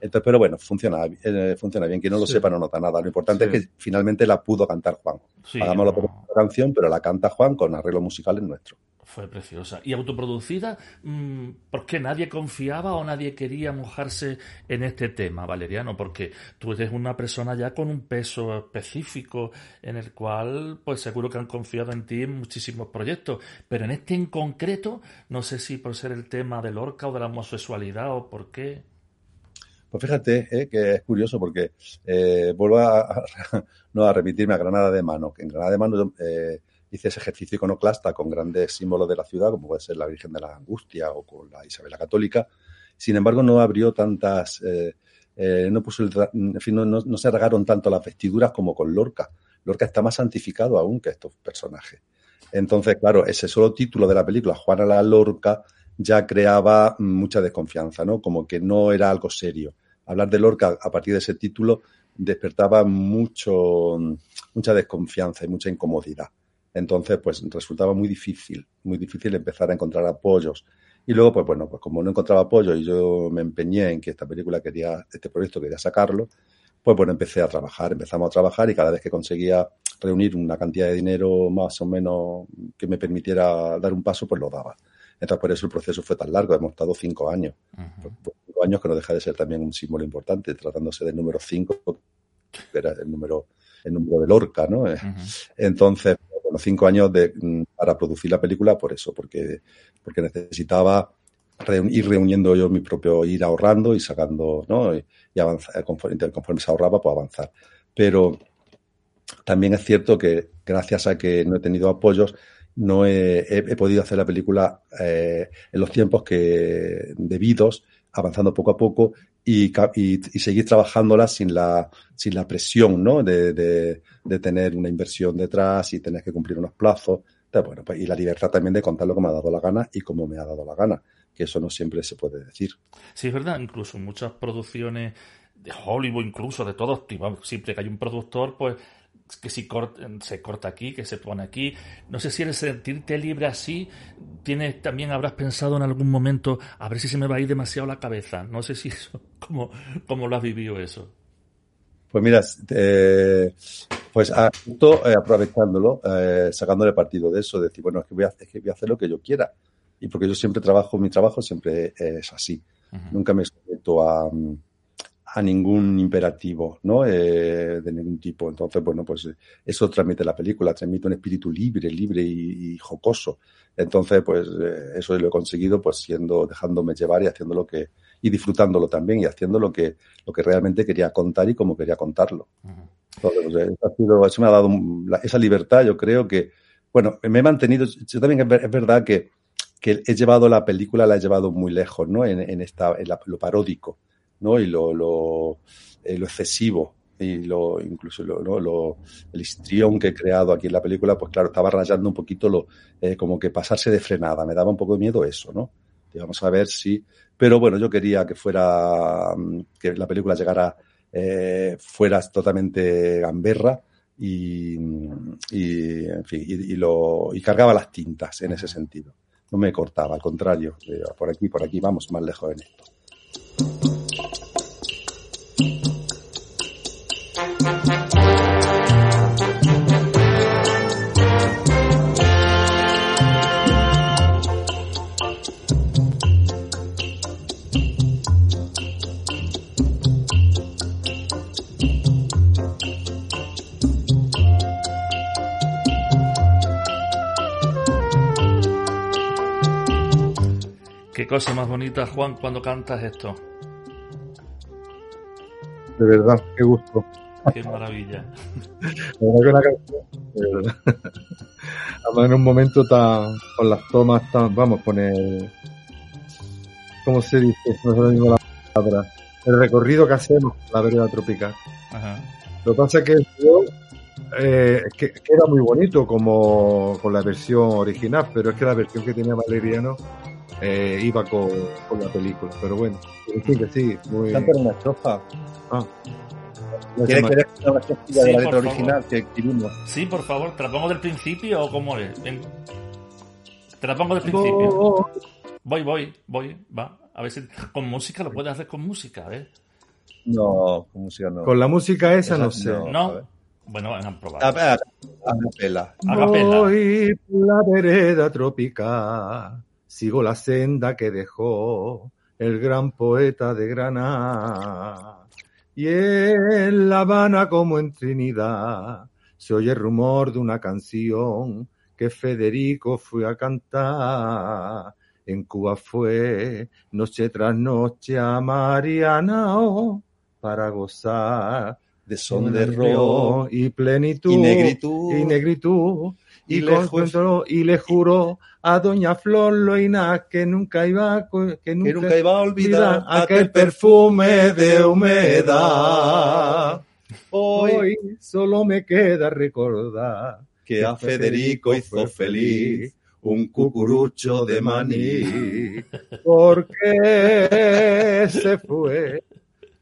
Entonces, pero bueno, funciona, eh, funciona bien. Quien no lo Sí. sepa no nota nada. Lo importante Sí. es que finalmente la pudo cantar Juan. Sí, Hagámoslo no. canción, pero la canta Juan con arreglos musicales nuestros. Fue preciosa. ¿Y autoproducida? mm, ¿Por qué nadie confiaba o nadie quería mojarse en este tema, Valeriano? Porque tú eres una persona ya con un peso específico en el cual, pues seguro que han confiado en ti en muchísimos proyectos. Pero en este en concreto, no sé si por ser el tema del orca o de la homosexualidad o por qué. Pues fíjate eh, que es curioso porque eh, vuelvo a, <laughs> no, a remitirme a Granada de Mano, que en Granada de Mano eh, hice ese ejercicio iconoclasta con grandes símbolos de la ciudad, como puede ser la Virgen de la Angustia o con la Isabela Católica. Sin embargo, no abrió tantas, eh, no puso el, en fin, no, no- no se regaron tanto las vestiduras como con Lorca. Lorca está más santificado aún que estos personajes. Entonces, claro, ese solo título de la película, Juana la Lorca, ya creaba mucha desconfianza, ¿no? Como que no era algo serio. Hablar de Lorca a partir de ese título despertaba mucho, mucha desconfianza y mucha incomodidad. Entonces, pues resultaba muy difícil, muy difícil empezar a encontrar apoyos. Y luego, pues bueno, pues como no encontraba apoyo y yo me empeñé en que esta película quería, este proyecto quería sacarlo, pues bueno, empecé a trabajar, empezamos a trabajar y cada vez que conseguía reunir una cantidad de dinero más o menos que me permitiera dar un paso, pues lo daba. Entonces, por eso el proceso fue tan largo, hemos estado cinco años. Pues, cinco años que no deja de ser también un símbolo importante, tratándose del número cinco, que era el número, el número de Lorca, ¿no? Entonces, bueno, cinco años de, para producir la película por eso, porque, porque necesitaba ir reuniendo yo mi propio, ir ahorrando y sacando, ¿no? Y, y avanzar, conforme, conforme se ahorraba, pues avanzar. Pero también es cierto que gracias a que no he tenido apoyos, no he, he- he podido hacer la película eh, en los tiempos que debidos, avanzando poco a poco y, seguir trabajándola sin la, sin la presión ¿no? de, de- tener una inversión detrás y tener que cumplir unos plazos. Bueno, pues, y la libertad también de contar lo que me ha dado la gana y cómo me ha dado la gana, que eso no siempre se puede decir. Sí, es verdad, incluso muchas producciones de Hollywood, incluso de todos tipos, siempre que hay un productor, pues que si cort- se corta aquí, que se pone aquí. No sé si el sentirte libre así, tienes, también habrás pensado en algún momento, a ver si se me va a ir demasiado la cabeza. No sé si eso, <laughs> cómo, cómo lo has vivido eso. Pues mira, eh, pues ah, justo eh, aprovechándolo, eh, sacándole partido de eso, decir, bueno, es que, voy a, es que voy a hacer lo que yo quiera. Y porque yo siempre trabajo, mi trabajo siempre es así. Nunca me someto a, a ningún imperativo, ¿no? Eh, de ningún tipo. Entonces, bueno, pues eh, eso transmite la película, transmite un espíritu libre, libre y, y jocoso. Entonces, pues eh, eso lo he conseguido, pues siendo, dejándome llevar y haciendo lo que, y disfrutándolo también y haciendo lo que, lo que realmente quería contar y como quería contarlo. Entonces, pues, eso, ha sido- eso me ha dado esa libertad, yo creo que, bueno, me he mantenido, yo también es verdad que, que he llevado la película, la he llevado muy lejos, ¿no? En, en esta, en la- lo paródico, ¿no? Y lo, eh, lo excesivo y lo, incluso lo, el histrión que he creado aquí en la película, pues claro, estaba rayando un poquito lo, eh, como que pasarse de frenada, me daba un poco de miedo eso, ¿no? Y vamos a ver si, pero bueno, yo quería que fuera, mm, que la película llegara eh, fuera totalmente gamberra y, y, en fin, y, lo, y cargaba las tintas en ese sentido. No me cortaba, al contrario, por aquí, por aquí, vamos más lejos en esto. Qué cosa más bonita, Juan, cuando cantas esto. De verdad, qué gusto. Qué maravilla. La verdad que una canción, de verdad. Además en un momento tan, con las tomas tan, vamos, con el, ¿cómo se dice? No mismo la palabra. El recorrido que hacemos la vereda tropical. Ajá. Lo que pasa es que video, eh, que, que era muy bonito como con la versión original, pero es que la versión que tenía Valeriano eh, iba con, con la película. Pero bueno, que sí, muy... una estrofa. Ah. ¿Quieres que lea una estrofilla Sí, de la por letra favor. original que escribimos? Sí, por favor, ¿te la pongo del principio o cómo es? Ven. Te la pongo del principio. Oh, Voy, voy, voy, va. A ver si con música lo puedes hacer con música, ¿eh? No, con música no. Con la música esa no sé. no. a. Bueno, han A ver, a capela. A capela. Voy por la vereda tropical, sigo la senda que dejó el gran poeta de Granada. Y en La Habana como en Trinidad se oye el rumor de una canción que Federico fue a cantar. en Cuba fue noche tras noche a Mariana oh, para gozar De son de ro y plenitud y negritud. y negritud y, Y le y juró a doña Flor Loina que nunca iba que nunca, que nunca iba a olvidar aquel perfume de humedad. Hoy hoy solo me queda recordar que a Federico hizo feliz un cucurucho de maní. <laughs> porque se fue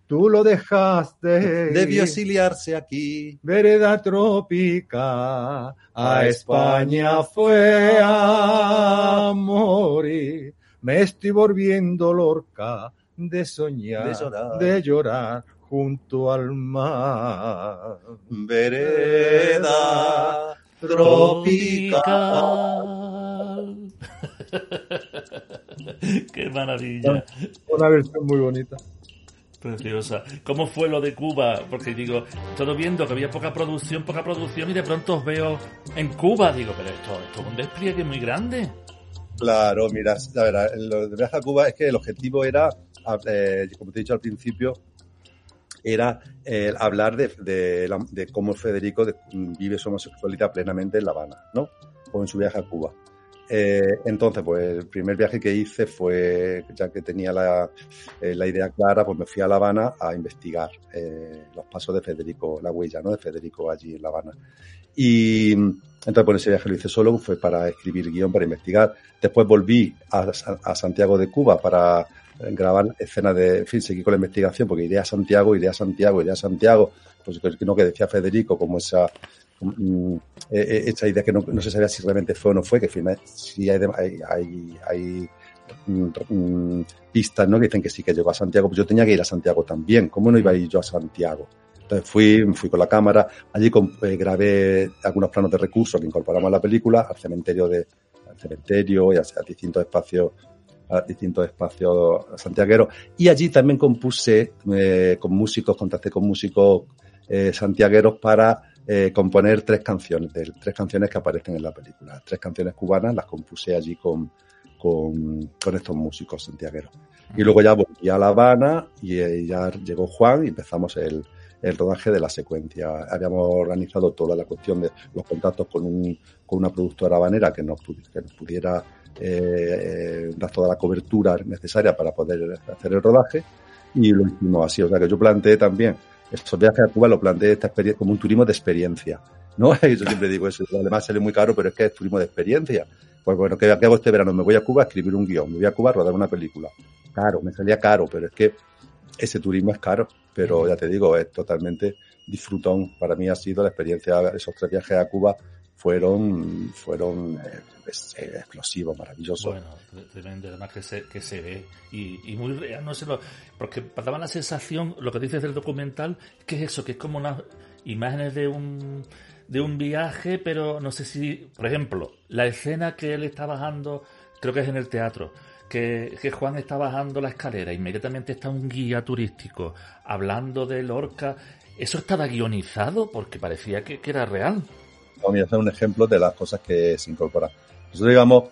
tú lo dejaste Debió exiliarse aquí. vereda trópica a España fue a morir. Me estoy volviendo lorca de soñar, De llorar. de llorar junto al mar. Vereda tropical. Tropical. <laughs> Qué maravilla. Una versión muy bonita. Preciosa. ¿Cómo fue lo de Cuba? Porque digo, todo viendo que había poca producción, poca producción, y de pronto os veo en Cuba. Digo, pero esto, esto es un despliegue muy grande. Claro, mira, la verdad, de viaje a Cuba es que el objetivo era, eh, como te he dicho al principio, era eh, hablar de, de de cómo Federico de- vive su homosexualidad plenamente en La Habana, ¿no? O en su viaje a Cuba. Eh, entonces, pues el primer viaje que hice fue, ya que tenía la, eh, idea clara, pues me fui a La Habana a investigar eh, los pasos de Federico, la huella, ¿no? De Federico allí en La Habana. Y entonces, pues ese viaje lo hice solo, fue para escribir guion, para investigar. Después volví a, Sa- a Santiago de Cuba para grabar escenas de, en fin, seguir con la investigación, porque iré a Santiago, iré a Santiago, iré a Santiago, pues no que decía Federico, como esa, mm, eh, eh, esa idea que no, se sabía si realmente fue o no fue, que sí hay, mm, mm, pistas, ¿no? Que dicen que sí que llegó a Santiago, pues yo tenía que ir a Santiago también, ¿cómo no iba a ir yo a Santiago? Entonces fui, fui con la cámara, allí eh, grabé algunos planos de recursos que incorporamos a la película, al cementerio de, al cementerio y a, distintos espacios distintos espacios santiagueros y allí también compuse con músicos, contacté con músicos eh, santiagueros para eh, componer tres canciones, de, tres canciones que aparecen en la película, tres canciones cubanas las compuse allí con, con, con estos músicos santiagueros. Y luego ya volví a La Habana y eh, ya llegó Juan y empezamos el, el rodaje de la secuencia. Habíamos organizado toda la cuestión de los contactos con, un, con una productora habanera que nos, que nos pudiera eh, dar toda la cobertura necesaria para poder hacer el rodaje y lo hicimos así. O sea que yo planteé también estos viajes a Cuba, lo planteé esta experiencia como un turismo de experiencia. ¿no? <laughs> Y yo siempre digo eso, además sale muy caro, pero es que es turismo de experiencia. Pues bueno, ¿qué, qué hago este verano? Me voy a Cuba a escribir un guion, me voy a Cuba a rodar una película. Caro, me salía caro, pero es que ese turismo es caro, pero ya te digo, es totalmente disfrutón. Para mí ha sido la experiencia, esos tres viajes a Cuba fueron, fueron eh, eh, explosivos, maravillosos. Bueno, tre- tremendo, además que se, que se ve y, y muy real, no sé, lo, porque daba la sensación, lo que dices del documental, que es eso, que es como unas imágenes de un, de un viaje, pero no sé si, por ejemplo, la escena que él está bajando, creo que es en el teatro, que, que Juan está bajando la escalera, inmediatamente está un guía turístico hablando de Lorca, eso estaba guionizado porque parecía que, que era real. Vamos a hacer un ejemplo de las cosas que se incorporan. Nosotros, digamos,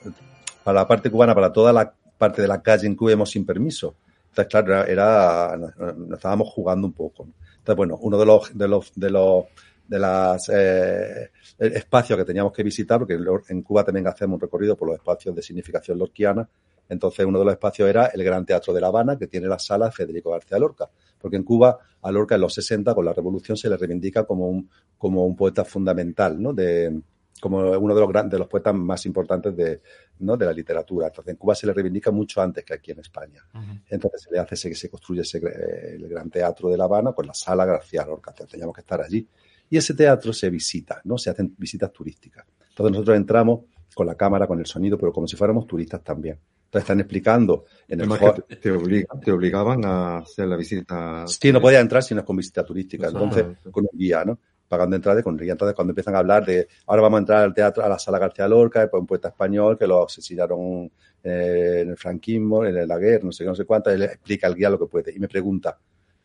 para la parte cubana, para toda la parte de la calle en Cuba, íbamos sin permiso. Entonces, claro, era, nos, estábamos jugando un poco. Entonces, bueno, uno de los, de los, de los, de las eh, espacios que teníamos que visitar, porque en Cuba también hacemos un recorrido por los espacios de significación lorquiana. Entonces, uno de los espacios era el Gran Teatro de La Habana, que tiene la sala de Federico García Lorca. Porque en Cuba, a Lorca en los 60, con la revolución, se le reivindica como un, como un poeta fundamental, ¿no? De, como uno de los grandes, de los poetas más importantes de, ¿no? de la literatura. Entonces, en Cuba se le reivindica mucho antes que aquí en España. Entonces se le hace ese, se construye ese, el Gran Teatro de La Habana con la Sala García Lorca. Entonces, teníamos que estar allí. Y ese teatro se visita, ¿no? Se hacen visitas turísticas. Entonces nosotros entramos con la cámara, con el sonido, pero como si fuéramos turistas también. Entonces están explicando en el que te, obliga- te obligaban a hacer la visita. Sí, no podía entrar si no es con visita turística. Entonces, con un guía, ¿no? Pagando entrada y con guía. Entonces, cuando empiezan a hablar de ahora vamos a entrar al teatro, a la sala García Lorca, después un poeta español que lo asesinaron eh, en el franquismo, en la guerra, no sé qué, no sé cuánto, él explica al guía lo que puede. Y me pregunta,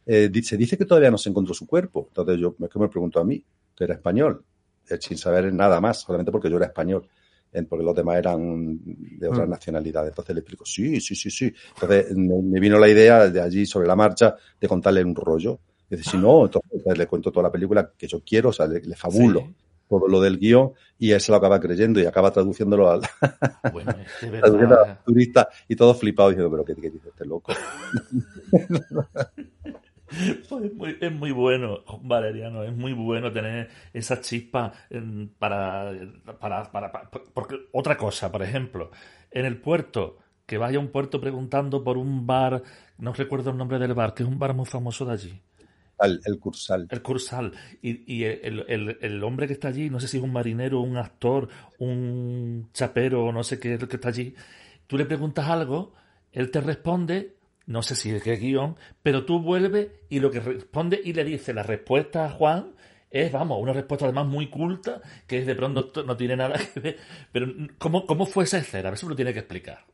eh, se dice que todavía no se encontró su cuerpo. Entonces, yo es que me pregunto a mí, que era español, eh, sin saber nada más, solamente porque yo era español. Porque los demás eran de otras Mm. nacionalidades. Entonces le explico, sí, sí, sí, sí. Entonces me, me vino la idea de allí sobre la marcha de contarle un rollo. Y dice, si no, entonces pues, le cuento toda la película que yo quiero, o sea, le, le fabulo Sí. todo lo del guion y él se lo acaba creyendo y acaba traduciéndolo al, <laughs> Bueno, es de traduciendo a verdad. los turistas y todos flipados diciendo, pero ¿qué, qué dice este loco? <laughs> <laughs> Pues es, muy, es muy bueno, Valeriano, es muy bueno tener esa chispa em, para, para, para, para- Porque otra cosa, por ejemplo, en el puerto, que vaya a un puerto preguntando por un bar, no recuerdo el nombre del bar, que es un bar muy famoso de allí, Al- el cursal. el Cursal, y, y el, el- el hombre que está allí, no sé si es un marinero, un actor, un chapero, no sé qué es el que está allí, tú le preguntas algo, él te responde, no sé si es qué guion, pero tú vuelves y lo que responde y le dice la respuesta a Juan es, vamos, una respuesta además muy culta, que es de pronto no tiene nada que ver. Pero, ¿cómo, cómo fue esa escena? A ver si me lo tiene que explicar.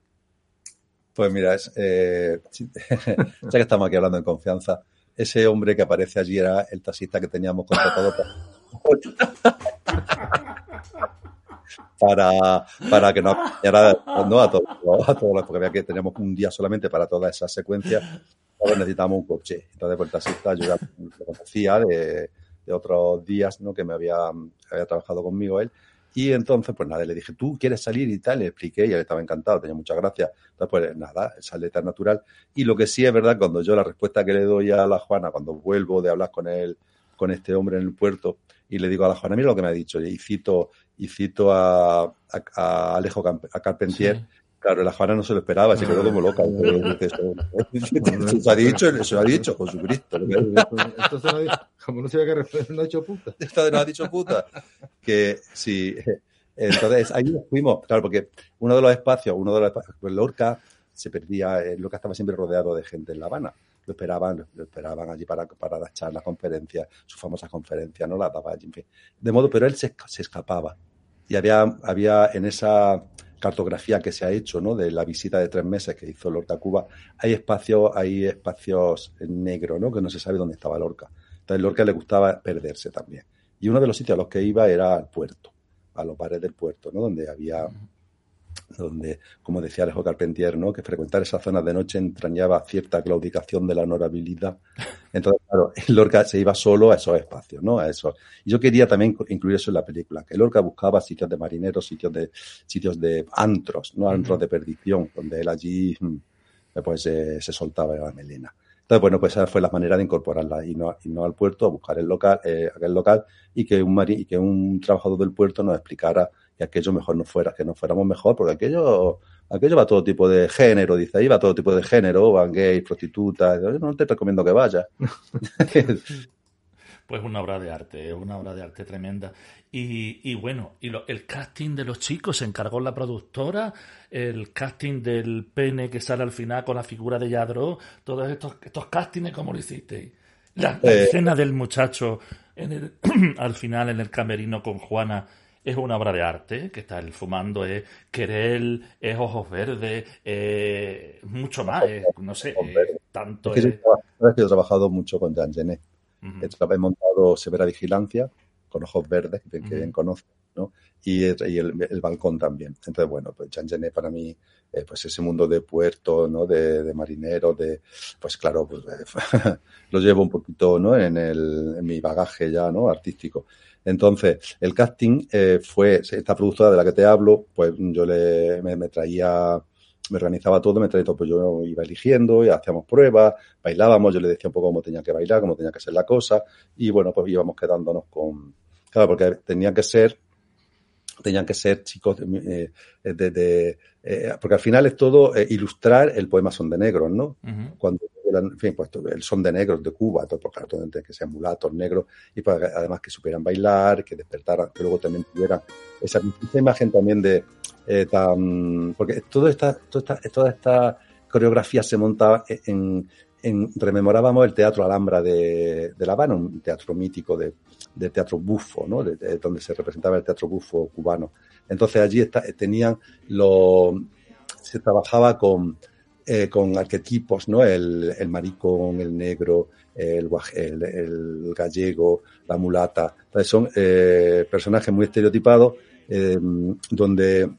Pues mira, es, eh, <laughs> <laughs> ya que estamos aquí hablando en confianza, ese hombre que aparece allí era el taxista que teníamos contratado para, <laughs> para que nos acompañara ¿no? a todos, a porque había que teníamos un día solamente para todas esas secuencias, entonces necesitábamos un coche. Entonces, pues el taxista yo ya conocía de, de otros días ¿no? que me había, había trabajado conmigo él. Y entonces, pues nada, le dije, ¿tú quieres salir y tal? Le expliqué y él estaba encantado, tenía muchas gracias. Entonces, pues nada, sale tan natural. Y lo que sí es verdad, cuando yo la respuesta que le doy a la Juana, cuando vuelvo de hablar con él, con este hombre en el puerto, y le digo a la Juana, mira lo que me ha dicho, y cito, y cito a, a, a Alejo Camp- a Carpentier, Sí. Claro, la Juana no se lo esperaba, se quedó como loca. <laughs> Se ha dicho, se lo ha dicho, Jesucristo. Entonces, como no se que no ha hecho puta. <laughs> Esta no ha dicho puta. Que sí. Entonces, ahí nos fuimos. Claro, porque uno de los espacios, uno de los espacios, pues Lorca se perdía, Lorca estaba siempre rodeado de gente en La Habana. Lo esperaban, lo esperaban allí para, para dar charlas, conferencias, sus famosas conferencias, ¿no? Las daba allí, en fin. De modo, pero él se, se escapaba. Y había, había en esa cartografía que se ha hecho, ¿no? De la visita de tres meses que hizo Lorca a Cuba, hay espacios, hay espacios negros, ¿no? Que no se sabe dónde estaba Lorca. Entonces, Lorca le gustaba perderse también. Y uno de los sitios a los que iba era al puerto, a los bares del puerto, ¿no? Donde había, donde, como decía Alejo Carpentier, ¿no? Que frecuentar esas zonas de noche entrañaba cierta claudicación de la honorabilidad. Entonces, claro, <laughs> Lorca se iba solo a esos espacios, ¿no? A esos. Y yo quería también incluir eso en la película, que Lorca buscaba sitios de marineros, sitios de, sitios de antros, ¿no? Antros de perdición, donde él allí, mm, pues, eh, se soltaba la melena. Entonces, bueno, pues esa fue la manera de incorporarla y no, y no al puerto, a buscar el local, eh, aquel local y que un mari- y que un trabajador del puerto nos explicara que aquello mejor no fuera, que no fuéramos mejor, porque aquello, aquello va todo tipo de género, dice ahí, va todo tipo de género, van gays, prostitutas, yo no te recomiendo que vayas. <laughs> Pues una obra de arte, es una obra de arte tremenda. Y, y bueno, y lo- el casting de los chicos se encargó la productora, el casting del pene que sale al final con la figura de Yadro, todos estos, estos castings, ¿cómo lo hicisteis? La, la Eh. escena del muchacho en el, <clears throat> al final en el camerino con Juana es una obra de arte, que está él fumando, es querel, es ojos verdes, eh, mucho más, no sé, eh, tanto Es que yo, he trabajado mucho con Jean Genet. He montado Severa Vigilancia, con ojos verdes, que, bien conozco, ¿no? Y, el, y el- el balcón también. Entonces, bueno, pues Jean Genet para mí, eh, pues ese mundo de puerto, ¿no? De, de marineros, de, pues claro, pues eh, <laughs> lo llevo un poquito, ¿no? En, el, en mi bagaje ya, ¿no? Artístico. Entonces, el casting eh, fue, esta productora de la que te hablo, pues yo le, me, me traía, me organizaba todo, me traía todo, pues yo iba eligiendo y hacíamos pruebas, bailábamos, yo le decía un poco cómo tenía que bailar, cómo tenía que ser la cosa, y bueno, pues íbamos quedándonos con, claro, porque tenía que ser, tenían que ser chicos eh, de, de eh, porque al final es todo eh, ilustrar el poema Son de Negros, ¿no? Cuando pues el son de negros de Cuba, todo, porque todo, que sean mulatos, negros, y pues, además que supieran bailar, que despertaran, que luego también tuvieran esa, esa imagen también de eh, porque toda esta, toda esta, coreografía se montaba en, en, rememorábamos el Teatro Alhambra de, de La Habana, un teatro mítico de, teatro bufo, ¿no? De, de, donde se representaba el teatro bufo cubano. Entonces allí tenían lo, se trabajaba con, eh, con arquetipos, ¿no? El, el maricón, el negro, el, el, el, gallego, la mulata. Entonces son eh, personajes muy estereotipados eh, donde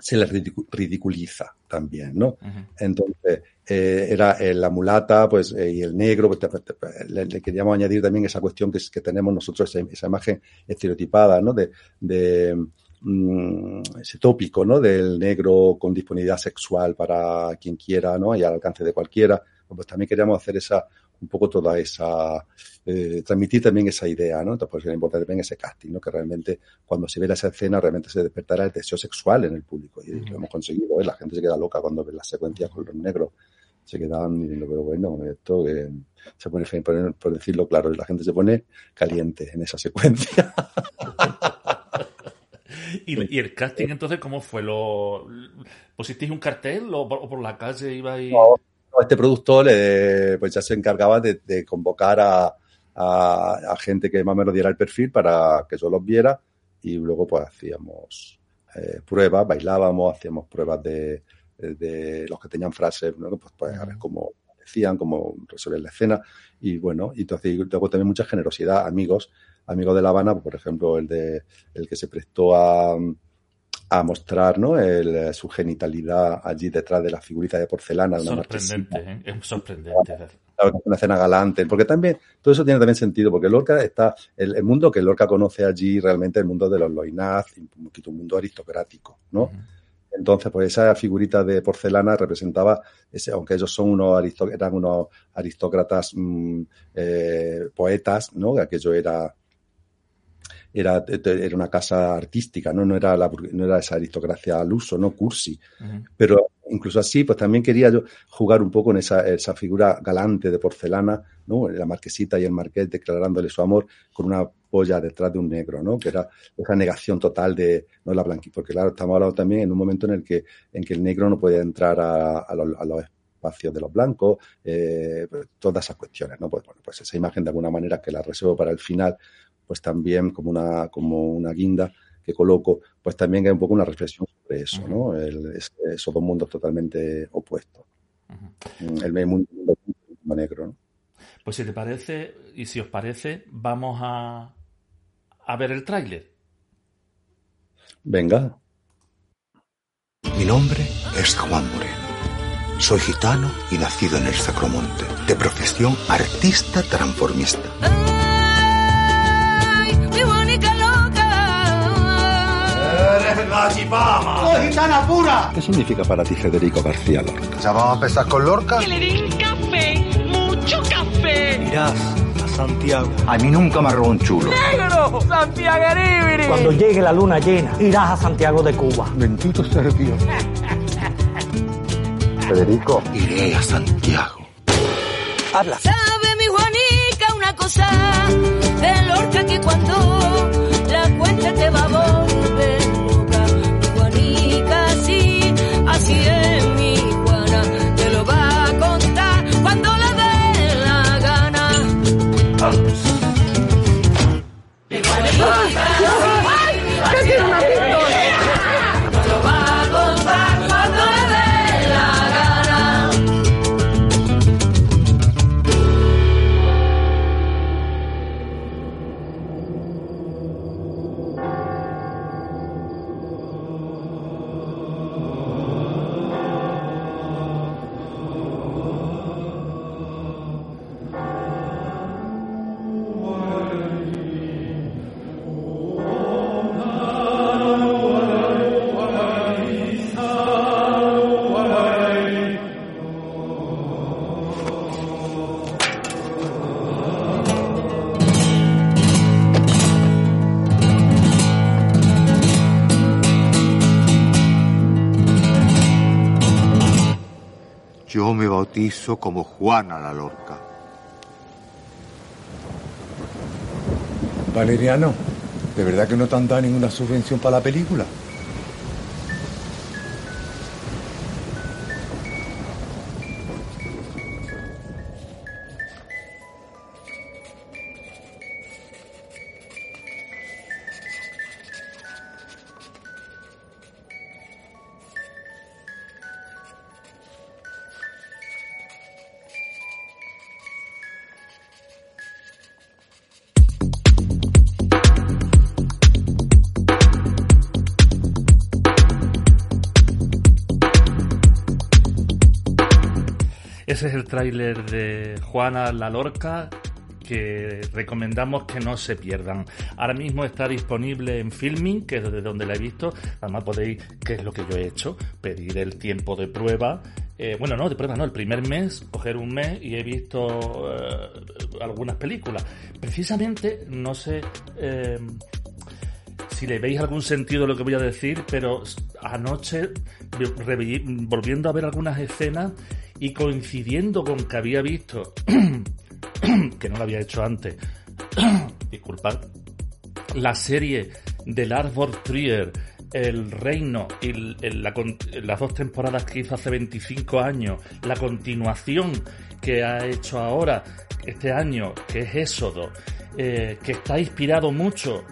se les ridicu- ridiculiza también, ¿no? Entonces, eh, era eh, la mulata pues, eh, y el negro, pues, te- te- le, le queríamos añadir también esa cuestión que, tenemos nosotros, esa, esa imagen estereotipada, ¿no? De, de, mm, ese tópico, ¿no? Del negro con disponibilidad sexual para quien quiera, ¿no? Y al alcance de cualquiera. Pues también queríamos hacer esa, un poco toda esa, eh, transmitir también esa idea, ¿no? Entonces, pues era importante también ese casting, ¿no? Que realmente cuando se ve esa escena realmente se despertará el deseo sexual en el público y lo hemos conseguido, ¿eh? La gente se queda loca cuando ve las secuencias con los negros. Se quedan diciendo, pero bueno, esto que se pone, por, por decirlo claro, la gente se pone caliente en esa secuencia. <laughs> ¿Y, y el casting entonces cómo fue? ¿Lo pusisteis un cartel o por, o por la calle ibais? No, este productor eh, pues ya se encargaba de, de convocar a, a, a gente que más o menos diera el perfil para que yo los viera y luego pues hacíamos eh, pruebas, bailábamos, hacíamos pruebas de, de los que tenían frases, ¿no? pues, pues a ver cómo decían, cómo resolver la escena y bueno, y entonces luego también mucha generosidad, amigos, amigos de La Habana, por ejemplo, el de el que se prestó a, a mostrar ¿no? el, su genitalidad allí detrás de la figurita de porcelana de una sorprendente, ¿eh? es sorprendente. Una escena galante, porque también todo eso tiene también sentido, porque Lorca está, el, el mundo que Lorca conoce allí realmente el mundo de los loinaz, un poquito un mundo aristocrático, ¿no? Uh -huh. Entonces, pues esa figurita de porcelana representaba, ese, aunque ellos son unos eran unos aristócratas mmm, eh, poetas, ¿no? Aquello era era, era una casa artística, ¿no? No era, la, no era esa aristocracia al uso, no cursi. Uh -huh. Pero incluso así, pues también quería yo jugar un poco en esa, esa figura galante de porcelana, ¿no? La marquesita y el marqués declarándole su amor con una polla detrás de un negro, ¿no? Que era esa negación total de, no la blanquita, porque claro, estamos hablando también en un momento en el que, en que el negro no podía entrar a, a, los, a los espacios de los blancos, eh, todas esas cuestiones, ¿no? Pues bueno, pues esa imagen de alguna manera que la reservo para el final, pues también como una, como una guinda que coloco, pues también hay un poco una reflexión sobre eso, uh -huh. ¿no? El, es, esos dos mundos totalmente opuestos. Uh -huh. El mundo, mundo negro, ¿no? Pues si te parece, y si os parece, vamos a, a ver el tráiler. Venga. Mi nombre es Juan Moreno. Soy gitano y nacido en el Sacromonte. De profesión artista transformista. ¡Oh, gitana pura! ¿Qué significa para ti Federico García Lorca? ¿Ya vamos a empezar con Lorca? Que le den café, mucho café. Irás a Santiago. A mí nunca me robó un chulo. ¡Negro! ¡Santiago Cuando llegue la luna llena, irás a Santiago de Cuba. Bendito sea Dios. <laughs> Federico. Iré a Santiago. Habla. ¿Sabe mi Juanica una cosa? Como Juana la Lorca. Valeriano, ¿de verdad que no te han dado ninguna subvención para la película? Tráiler de Juana la Lorca que recomendamos que no se pierdan. Ahora mismo está disponible en Filming, que es de donde la he visto. Además podéis, que es lo que yo he hecho, pedir el tiempo de prueba. Eh, bueno, no, de prueba no, el primer mes, coger un mes y he visto eh, algunas películas. Precisamente, no sé... Eh, si le veis algún sentido lo que voy a decir, pero anoche, volviendo a ver algunas escenas y coincidiendo con que había visto <clears throat> que no lo había hecho antes, <clears throat> disculpad, la serie del Arbor Trier, El Reino y las dos temporadas que hizo hace 25 años, la continuación que ha hecho ahora, este año, que es Éxodo, eh, que está inspirado mucho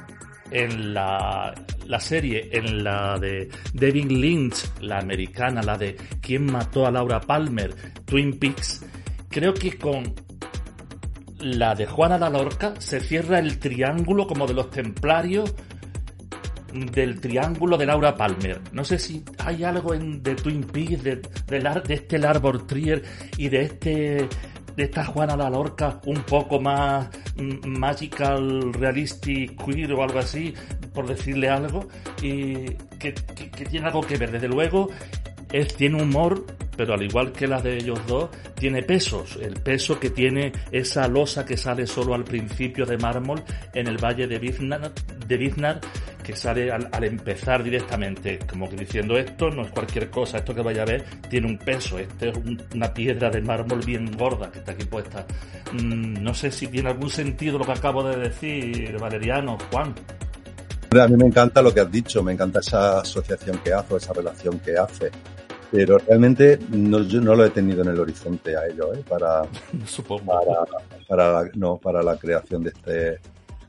en la, la, serie, en la de David Lynch, la americana, la de ¿Quién mató a Laura Palmer? Twin Peaks, creo que con la de Juana la Lorca se cierra el triángulo como de los templarios del triángulo de Laura Palmer. No sé si hay algo en de Twin Peaks, de, de, este Larbor Trier y de este de esta Juana la Lorca un poco más mm, magical, realistic, queer o algo así, por decirle algo, y que, que tiene algo que ver. Desde luego, él tiene humor, pero al igual que la de ellos dos, tiene pesos. El peso que tiene esa losa que sale solo al principio de mármol en el valle de Biznar, de que sale al, empezar directamente, como que diciendo esto no es cualquier cosa, esto que vaya a ver tiene un peso, esto es una piedra de mármol bien gorda que está aquí puesta. Mm, no sé si tiene algún sentido lo que acabo de decir, Valeriano, Juan. A mí me encanta lo que has dicho, me encanta esa asociación que hace, esa relación que hace pero realmente no, yo no lo he tenido en el horizonte a ello, ¿eh? para, <laughs> para, para, no, para la creación de este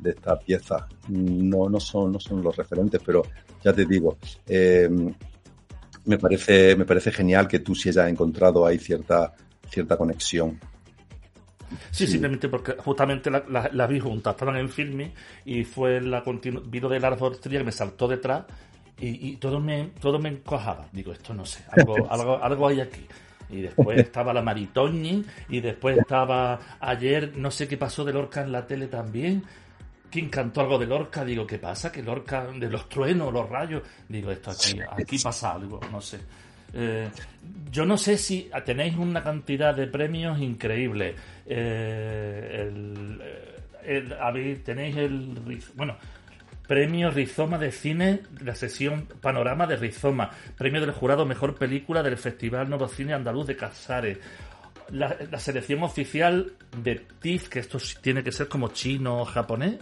de esta pieza. No, no son, no son los referentes, pero ya te digo, eh, me parece, me parece genial que tú sí hayas encontrado ahí cierta, cierta conexión. Sí, simplemente porque justamente las la, vi juntas, estaban en filme y fue la vino de Lars Trier que me saltó detrás y, todo me todo me encojaba. Digo, esto no sé, algo, <laughs> algo, algo hay aquí. Y después estaba la Maritoñi, y después estaba ayer, no sé qué pasó de Lorca en la tele también. ¿Quién cantó algo de Lorca? Digo, ¿qué pasa? Que Lorca, de los truenos, los rayos. Digo, esto aquí, aquí pasa algo, no sé. Eh, yo no sé si tenéis una cantidad de premios increíble. Eh, tenéis el. Bueno, Premio Rizoma de Cine, la sesión Panorama de Rizoma. Premio del jurado Mejor Película del Festival Nuevo Cine Andaluz de Casares. La, selección oficial de TIFF, que esto tiene que ser como chino o japonés.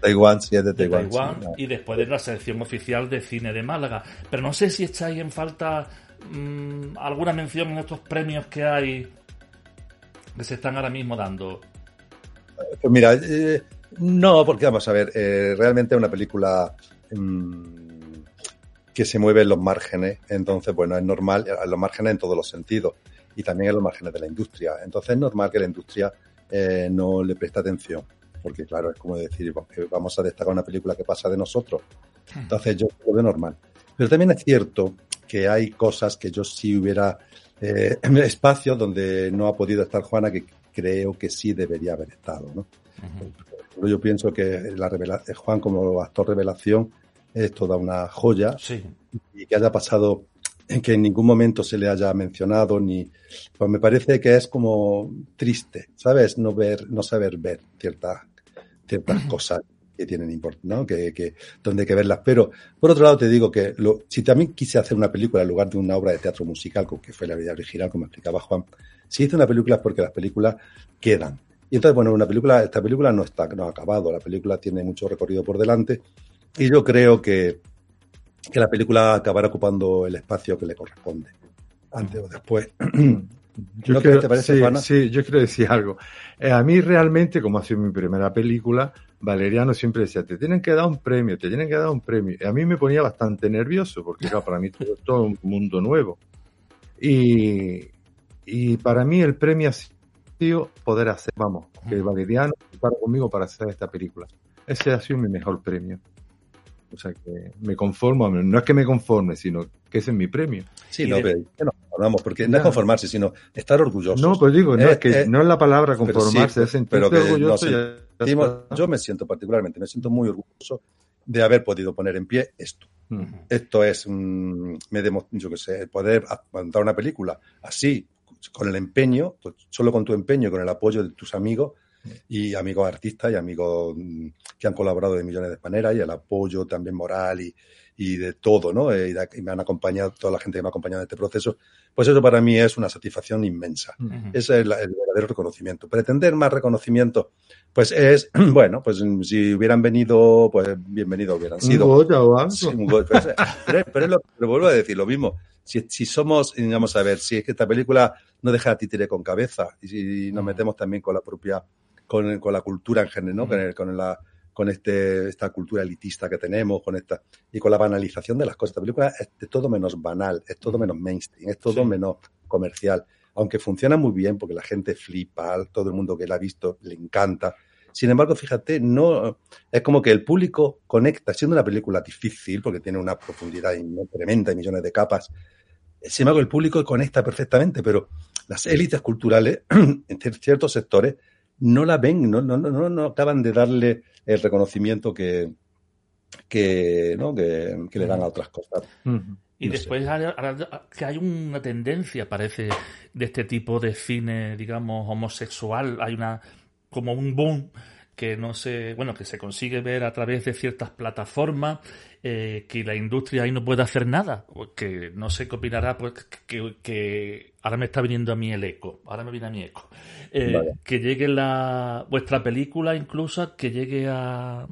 Taiwán, sí, es de Taiwán. Y después de la selección oficial de cine de Málaga. Pero no sé si echáis en falta mm, alguna mención en estos premios que hay que se están ahora mismo dando. Pues mira, eh, no, porque vamos a ver, eh, realmente es una película mm, que se mueve en los márgenes, entonces, bueno, es normal, en los márgenes en todos los sentidos, y también en los márgenes de la industria. Entonces es normal que la industria eh, no le preste atención, porque claro, es como decir, vamos a destacar una película que pasa de nosotros. Entonces yo lo veo normal. Pero también es cierto que hay cosas que yo sí hubiera eh, <clears throat> espacios donde no ha podido estar Juana que creo que sí debería haber estado, ¿no? Yo pienso que la revelación, Juan como actor revelación es toda una joya y que haya pasado en que en ningún momento se le haya mencionado ni pues me parece que es como triste sabes no ver no saber ver ciertas ciertas <clears throat> cosas que tienen importancia, ¿no? Que, que, donde hay que verlas. Pero, por otro lado, te digo que lo, si también quise hacer una película en lugar de una obra de teatro musical, que fue la vida original, como explicaba Juan, si hice una película es porque las películas quedan. Y entonces, bueno, una película, esta película no está, no ha acabado, la película tiene mucho recorrido por delante y yo creo que, que la película acabará ocupando el espacio que le corresponde, antes o después. <clears throat> Yo quiero, te parece, sí, sí, yo quiero decir algo. Eh, a mí realmente, como ha sido mi primera película, Valeriano siempre decía, te tienen que dar un premio, te tienen que dar un premio. Y a mí me ponía bastante nervioso, porque para mí todo, todo un mundo nuevo. Y, y para mí el premio ha poder hacer, vamos, que Valeriano para conmigo para hacer esta película. Ese ha sido mi mejor premio. O sea que me conformo, no es que me conforme, sino que ese es mi premio. Sí, no, pero no porque no es conformarse, sino estar orgulloso. No, pues digo, no, es que no es la palabra conformarse, es sentirse orgulloso. yo me siento particularmente, me siento muy orgulloso de haber podido poner en pie esto. Esto es, me yo que sé, poder montar una película así, con el empeño, pues solo con tu empeño, con el apoyo de tus amigos y amigos artistas y amigos mm, que han colaborado de millones de maneras y el apoyo también moral y, y de todo, ¿no? Eh, y, me han acompañado, toda la gente que me ha acompañado en este proceso, pues eso para mí es una satisfacción inmensa. Ese es el, verdadero reconocimiento. Pretender más reconocimiento, pues es, <clears throat> bueno, pues si hubieran venido, pues bienvenido hubieran sido. Un o algo. Pues, eh, pero, es lo, pero vuelvo a decir lo mismo. Si, si somos, vamos a ver, si es que esta película no deja a títere con cabeza y si nos metemos también con la propia, con, con la cultura en general, ¿no? con, con la con este, esta cultura elitista que tenemos, con esta, y con la banalización de las cosas. Esta película es de todo menos banal, es todo menos mainstream, es todo menos comercial, aunque funciona muy bien porque la gente flipa, todo el mundo que la ha visto le encanta. Sin embargo, fíjate, no es como que el público conecta, siendo una película difícil, porque tiene una profundidad tremenda y millones de capas. Sin embargo, el público conecta perfectamente, pero las élites culturales, <clears throat> en ciertos sectores, no la ven, no, no, no, no acaban de darle el reconocimiento que, que, ¿no? que, le dan a otras cosas. Y después que hay una tendencia, parece, de este tipo de cine, digamos, homosexual. Hay una como un boom que no se, bueno, que se consigue ver a través de ciertas plataformas, eh, que la industria ahí no puede hacer nada, que no sé qué opinará, pues que, que, ahora me está viniendo a mí el eco, ahora me viene a mi eco, eh, que llegue la vuestra película incluso, que llegue a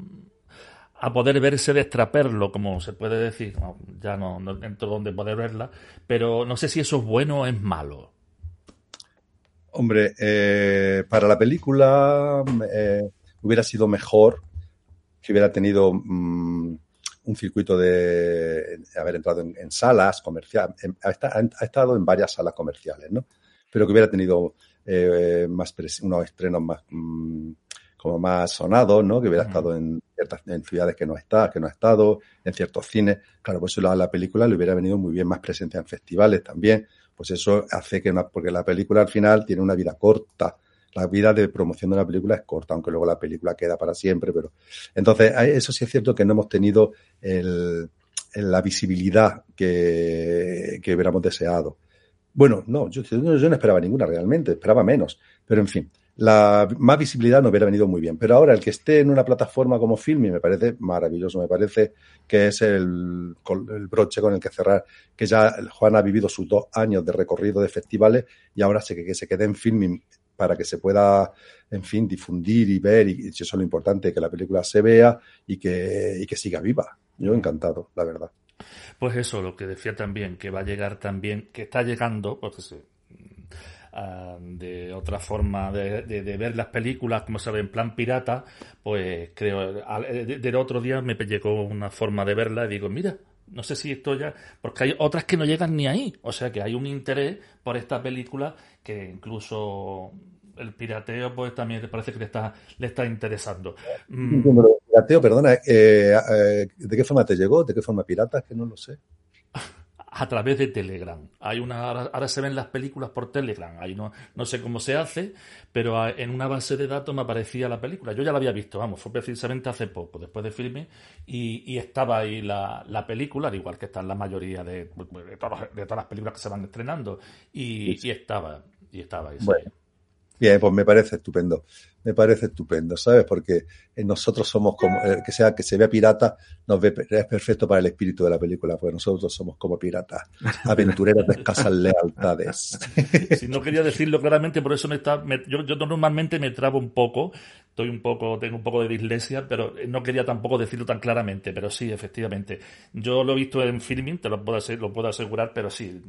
a poder verse de extraperlo, como se puede decir, ya no, no entro donde poder verla, pero no sé si eso es bueno o es malo. Hombre, eh, para la película hubiera sido mejor que hubiera tenido mm, un circuito de haber entrado en, salas comerciales, ha, estado en varias salas comerciales, ¿no? Pero que hubiera tenido eh, más unos estrenos más mm, como más sonados, ¿no? Que hubiera estado en ciertas en ciudades que no está, que no ha estado, en ciertos cines. Claro, pues eso a la película le hubiera venido muy bien más presencia en festivales también. Pues eso hace que, porque la película al final tiene una vida corta la vida de promoción de una película es corta, aunque luego la película queda para siempre, pero entonces eso sí es cierto que no hemos tenido la visibilidad que, hubiéramos deseado. Bueno, no yo, no esperaba ninguna realmente, esperaba menos, pero en fin, la más visibilidad no hubiera venido muy bien. Pero ahora el que esté en una plataforma como Filmi me parece maravilloso, me parece que es el, el, broche con el que cerrar, que ya Juan ha vivido sus dos años de recorrido de festivales y ahora que, que se quede en Filmi para que se pueda, en fin, difundir y ver, y, eso es lo importante, que la película se vea y que, y que siga viva. Yo encantado, la verdad. Pues eso, lo que decía también, que va a llegar también, que está llegando, porque sí, ah, de otra forma de, ver las películas, como se ve, en plan pirata, pues creo, del otro día me llegó una forma de verla y digo, mira, no sé si esto ya, porque hay otras que no llegan ni ahí, o sea que hay un interés por esta película que incluso el pirateo pues también parece que le está, le está interesando. Mm. pirateo, perdona, eh, eh, ¿de qué forma te llegó? ¿De qué forma pirata? que no lo sé. A través de Telegram. Hay una, ahora, se ven las películas por Telegram. Ahí no, no sé cómo se hace, pero en una base de datos me aparecía la película. Yo ya la había visto, vamos, fue precisamente hace poco, después de filme, y, estaba ahí la, la, película, al igual que están la mayoría de, de, todas, las películas que se van estrenando, y, y estaba y estaba ahí. Bueno, bien, pues me parece estupendo. Me parece estupendo, ¿sabes? Porque nosotros somos como, eh, que sea que se vea pirata, nos ve, es perfecto para el espíritu de la película, porque nosotros somos como piratas, <laughs> aventureros de escasas lealtades. Si no quería decirlo claramente, por eso me está, yo, yo, normalmente me trabo un poco, estoy un poco, tengo un poco de dislexia, pero no quería tampoco decirlo tan claramente, pero sí, efectivamente. Yo lo he visto en filming, te lo puedo, lo puedo asegurar, pero sí,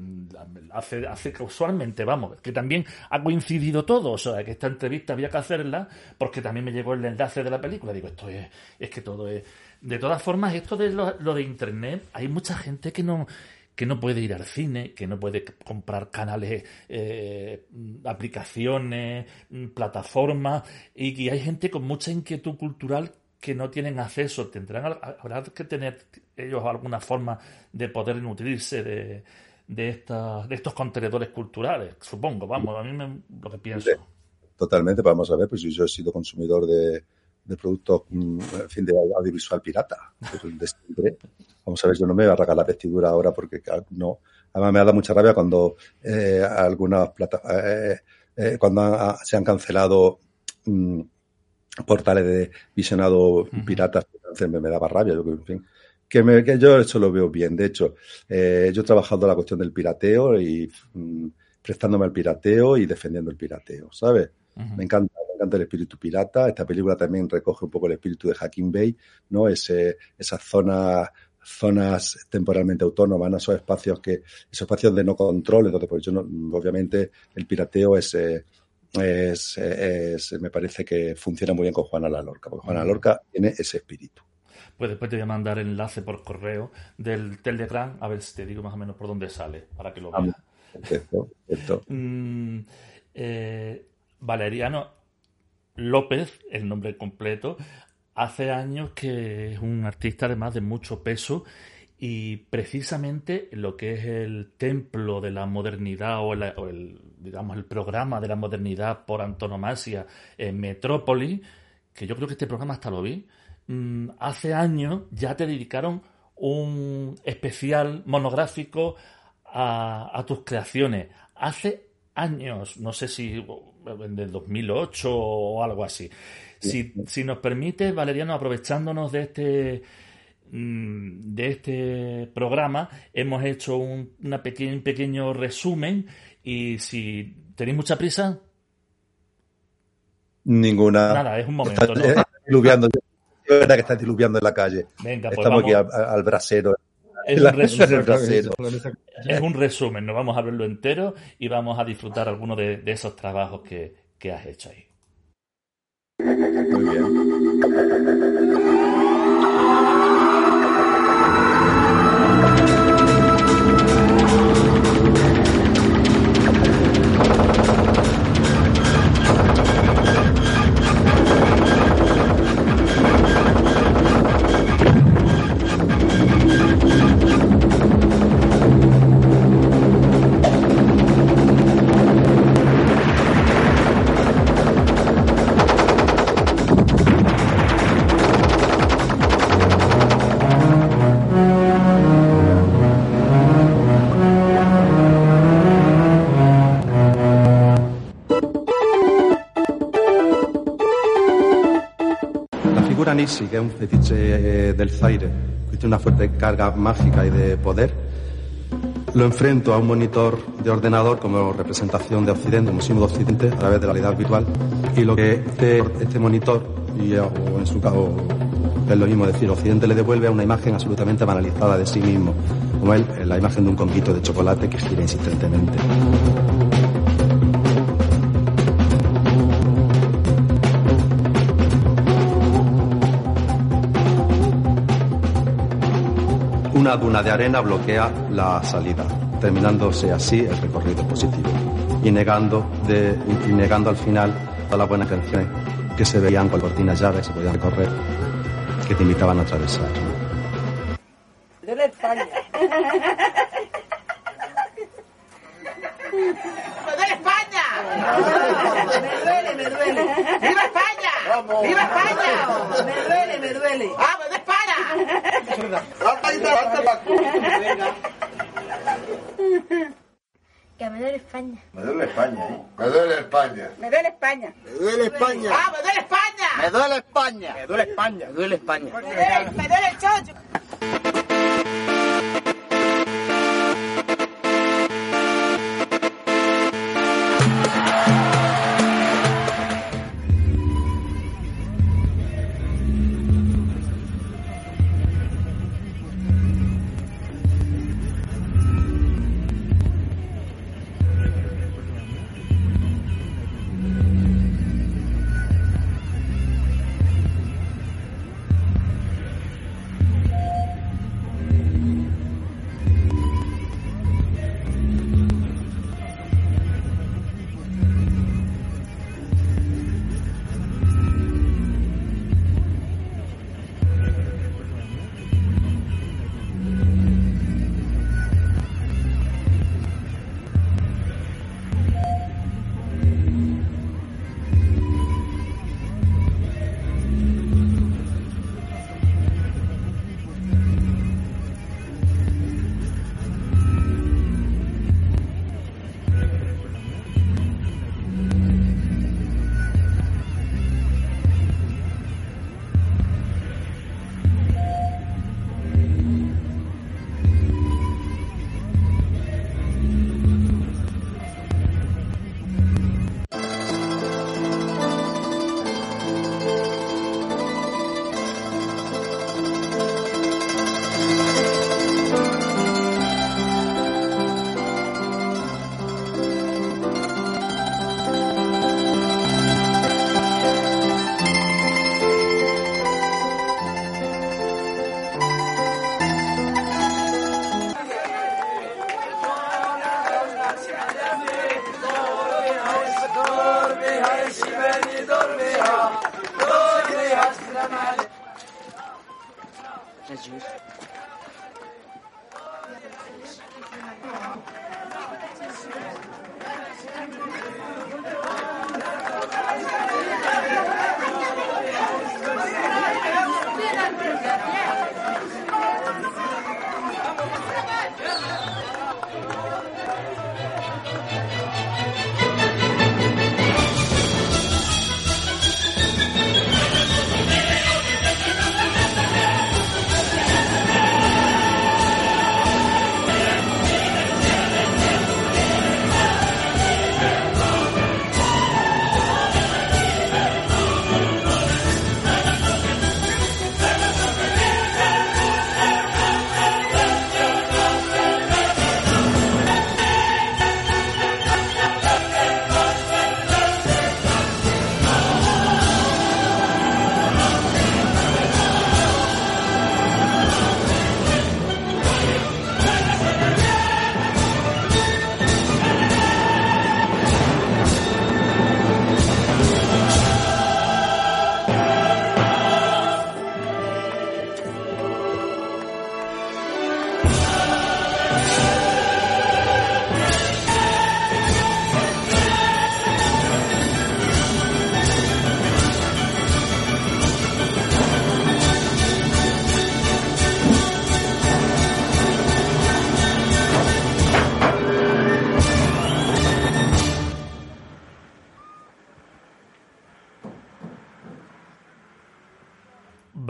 hace, hace usualmente, vamos, que también ha coincidido todo, o sea, que esta entrevista había que hacerla, porque también me llegó el enlace de la película, digo, esto es, es que todo es... De todas formas, esto de lo, de Internet, hay mucha gente que no que no puede ir al cine, que no puede comprar canales, eh, aplicaciones, plataformas, y que hay gente con mucha inquietud cultural que no tienen acceso, tendrán habrá que tener ellos alguna forma de poder nutrirse de, de, estas, de estos contenedores culturales, supongo, vamos, a mí me, lo que pienso. Totalmente, vamos a ver, pues yo he sido consumidor de, de productos, mm, en fin, de audiovisual pirata, de Vamos a ver, yo no me voy a regalar la vestidura ahora porque no. Además me ha dado mucha rabia cuando eh, algunas plata, eh, eh, cuando se han cancelado mm, portales de visionado piratas, me, me daba rabia. Yo, en fin, que, me, que yo eso lo veo bien. De hecho, eh, yo he trabajado la cuestión del pirateo y mm, prestándome al pirateo y defendiendo el pirateo, ¿sabes? Me encanta, me encanta el espíritu pirata. Esta película también recoge un poco el espíritu de Hacking Bay, ¿no? Ese, esas zonas zonas temporalmente autónomas, ¿no? esos espacios que, esos espacios de no control. Entonces, pues yo no, obviamente el pirateo es, eh, es, es, me parece que funciona muy bien con Juana la Lorca, porque Juana la Lorca tiene ese espíritu. Pues después te voy a mandar el enlace por correo del Telegram, a ver si te digo más o menos por dónde sale, para que lo veas. Perfecto, perfecto. <laughs> mm, eh, Valeriano López, el nombre completo, hace años que es un artista además de mucho peso y precisamente lo que es el templo de la modernidad o el, digamos el programa de la modernidad por antonomasia en Metrópoli, que yo creo que este programa hasta lo vi, Mm, hace años ya te dedicaron un especial monográfico a, tus creaciones. Hace años, no sé si en el 2008 o algo así. Si, si nos permite, Valeriano, aprovechándonos de este mm, de este programa, hemos hecho un, una pequeño, pequeño resumen y si tenéis mucha prisa. Ninguna. Nada, es un momento. Es verdad que está diluviando en la calle. Venga, pues Estamos aquí al, al, brasero. Es un, resumen, es un resumen, no vamos a verlo entero y vamos a disfrutar algunos de, de esos trabajos que, que has hecho ahí. Muy bien. Nisi, que un fetiche eh, del Zaire, que tiene una fuerte carga mágica y de poder, lo enfrento a un monitor de ordenador como representación de Occidente, como símbolo de Occidente, a través de la realidad virtual. Y lo que este, este monitor, o en su caso es lo mismo decir, Occidente le devuelve a una imagen absolutamente banalizada de sí mismo, como él, la imagen de un conguito de chocolate que gira insistentemente. Una duna de arena bloquea la salida, terminándose así el recorrido positivo y negando, y negando al final todas las buenas canciones que se veían con cortinas llaves, se podían recorrer, que te invitaban a atravesar. De la España. ¡Me duele España! Me duele, me duele. ¡Viva España! ¡Viva España! Me duele, me duele. ¡Ah, me duele España! Que me duele España. Me duele España, ¿eh? Me duele España. Me duele España. Me duele España. ¡Ah, me duele España! Me duele España. Me duele España.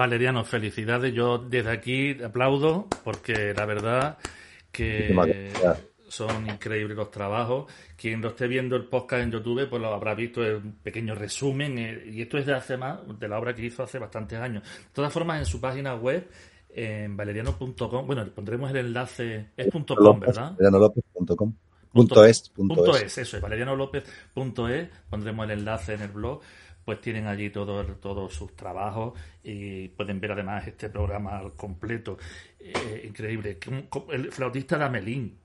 Valeriano, felicidades. Yo desde aquí aplaudo porque la verdad que son increíbles los trabajos. Quien lo esté viendo el podcast en YouTube, pues lo habrá visto en un pequeño resumen. eh, Y esto es de hace más, de la obra que hizo hace bastantes años. De todas formas, en su página web, en valeriano.com, bueno, le pondremos el enlace, es punto .com, ¿verdad? valerianolopez.com. Punto es, punto Punto es. es, eso es, valerianolopez.es, pondremos el enlace en el blog, pues tienen allí todo, todos sus trabajos y pueden ver además este programa al completo. Eh, increíble. El flautista de Amelín,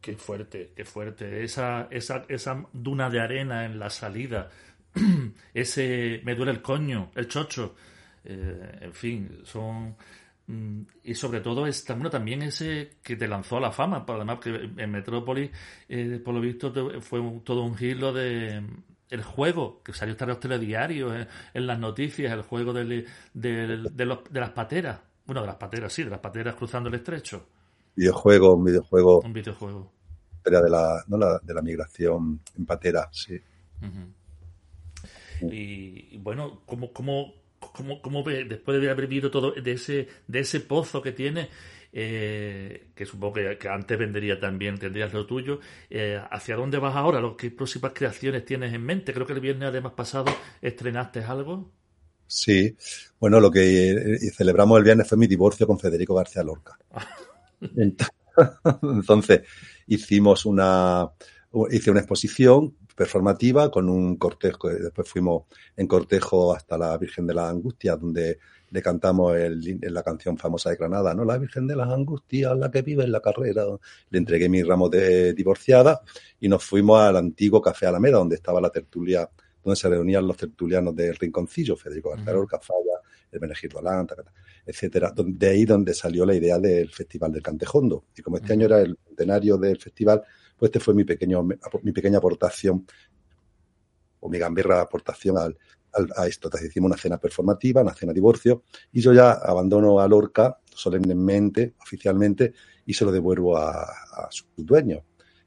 qué fuerte, qué fuerte. Esa, esa, esa duna de arena en la salida, <clears throat> ese me duele el coño, el chocho, eh, en fin, son... mm, Y sobre todo es bueno, también ese que te lanzó a la fama, además que en Metrópolis, eh, por lo visto, fue un- todo un giro de el juego, que salió hasta en los telediarios, eh, en las noticias, el juego del- del- de, los- de las pateras, bueno, de las pateras, sí, de las pateras cruzando el estrecho, Videojuego, un videojuego. un videojuego. historia de la, ¿no? la, de la migración en patera, sí. Y, y bueno, ¿cómo, cómo, cómo, cómo ve, después de haber vivido todo de ese, de ese pozo que tiene, eh, que supongo que, que antes vendería también, tendrías lo tuyo, eh, ¿hacia dónde vas ahora? ¿Lo- ¿Qué próximas creaciones tienes en mente? Creo que el viernes además pasado estrenaste algo. Sí, bueno, lo que eh, celebramos el viernes fue mi divorcio con Federico García Lorca. <laughs> Ent- <laughs> Entonces, hicimos una, hice una exposición performativa con un cortejo, después fuimos en cortejo hasta la Virgen de las Angustias, donde le cantamos el- la canción famosa de Granada, ¿no? La Virgen de las Angustias, la que vive en la carrera. Le entregué mi ramo de divorciada y nos fuimos al antiguo Café Alameda, donde estaba la tertulia, donde se reunían los tertulianos del Rinconcillo, Federico García Lorca, Falla, el Menegildo Alán, ta, ta, ta, etcétera. De ahí donde salió la idea del Festival del Cantejondo. Y como este año era el centenario del festival, pues este fue mi pequeño, mi pequeña aportación o mi gamberra aportación al, al- a esto. Entonces hicimos una cena performativa, una cena divorcio, y yo ya abandono a Lorca solemnemente, oficialmente, y se lo devuelvo a, a su dueño.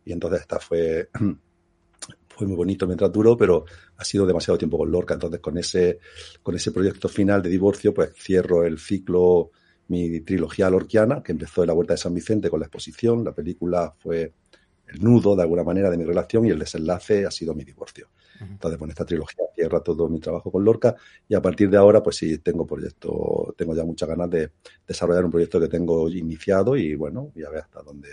Y entonces esta fue, <clears throat> fue muy bonito mientras duró, pero ha sido demasiado tiempo con Lorca. Entonces con ese, con ese proyecto final de divorcio, pues cierro el ciclo, mi trilogía lorquiana, que empezó en la Vuelta de San Vicente con la exposición. La película fue el nudo, de alguna manera, de mi relación y el desenlace ha sido mi divorcio. Entonces, con esta trilogía cierra todo mi trabajo con Lorca y a partir de ahora, pues sí, tengo proyecto, tengo ya muchas ganas de desarrollar un proyecto que tengo iniciado y bueno, ya ver hasta dónde.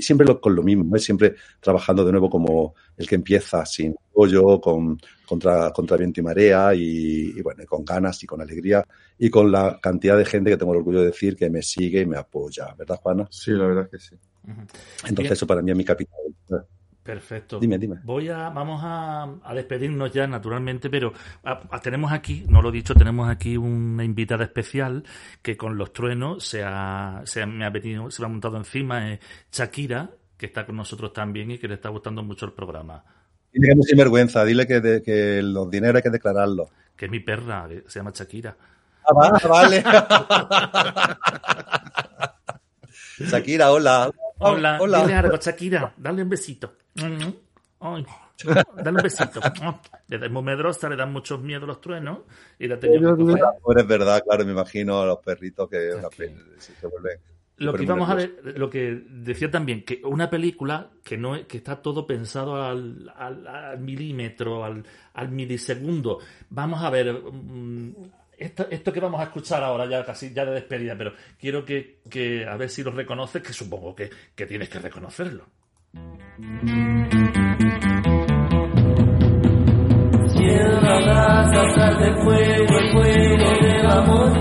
Siempre lo- con lo mismo, ¿eh? siempre trabajando de nuevo como el que empieza sin apoyo, con, contra, contra viento y marea y, y bueno, y con ganas y con alegría y con la cantidad de gente que tengo el orgullo de decir que me sigue y me apoya, ¿verdad, Juana? Sí, la verdad es que sí. Entonces Bien. eso para mí es mi capital. Perfecto. Dime, dime. Voy a, vamos a, a despedirnos ya, naturalmente, pero a- a- tenemos aquí, no lo he dicho, tenemos aquí una invitada especial que con los truenos se ha, se me ha venido, se me ha montado encima, es Shakira, que está con nosotros también y que le está gustando mucho el programa. Dile que es muy sinvergüenza, dile que, de- que los dineros hay que declararlos. Que es mi perra, que se llama Shakira. Ah, va, vale. <laughs> Shakira, hola. Hola, Hola. dile algo, Shakira, dale un besito. Ay, dale un besito. Le da muy medrosa, le dan muchos miedo los truenos y la tenía que coger. Pues es verdad, claro, me imagino a los perritos que una pe- se vuelven. Lo que íbamos a ver, lo que decía también, que una película que no es- que está todo pensado al, al- al milímetro, al, al milisegundo. Vamos a ver mm, esto, esto que vamos a escuchar ahora, ya casi ya de despedida, pero quiero que, que a ver si lo reconoces, que supongo que, que tienes que reconocerlo. Las de fuego, el fuego del amor.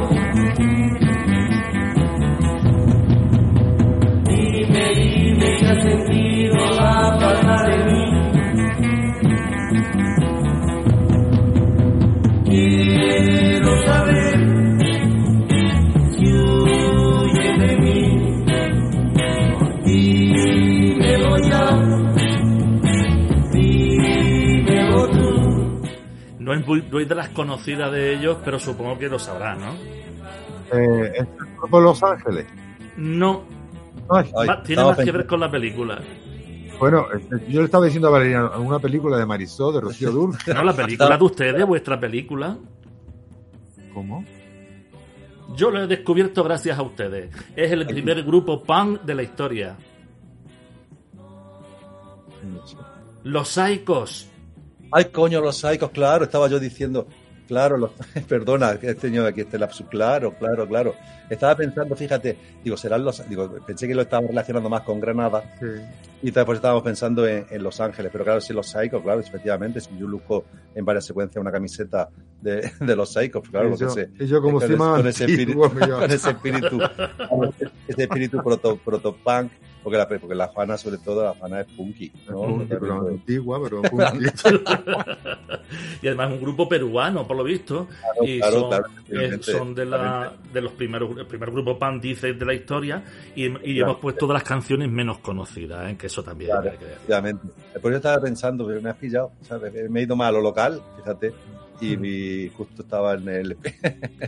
Dime, dime qué ha sentido la No es, muy, no es de las conocidas de ellos, pero supongo que lo sabrás, ¿no? Eh, ¿Es el grupo Los Ángeles? No. Ay, Va- tiene más que ver con la película. Bueno, yo le estaba diciendo a Valeriano, una película de Marisol, de Rocío <laughs> Dulce. No, la película de ustedes, vuestra película. ¿Cómo? Yo lo he descubierto gracias a ustedes. Es el primer grupo punk de la historia. Los Saicos. Ay, coño, los Saicos, claro, estaba yo diciendo. Claro, los, <laughs> perdona, he tenido aquí este lapsus. Claro, claro, claro. Estaba pensando, fíjate, digo, serán los. Digo, pensé que lo estaba relacionando más con Granada. Y después estábamos pensando en, en Los Ángeles. Pero claro, sí, los Psychos, claro, efectivamente. Si yo luzco en varias secuencias una camiseta de, <laughs> de los Psychos, claro, Y yo- ese- y yo como si <laughs> con ese espíritu, con ese espíritu, ese espíritu proto, protopunk, porque la, porque la Juana, sobre todo, la Juana es punky. ¿no? Punky, pero Totalmente. antigua, pero <laughs> punky. y además un grupo peruano, por lo visto. Claro, y claro, son, claro, eh, efectivamente, son de, la, de los primeros, el primer grupo pan dice de la historia. Y, y hemos puesto todas las canciones menos conocidas, ¿eh? que eso también Claro, hay que decir. Después yo estaba pensando, pero me has pillado, ¿sabes? Me he ido más a lo local, fíjate, y mi- justo estaba en el...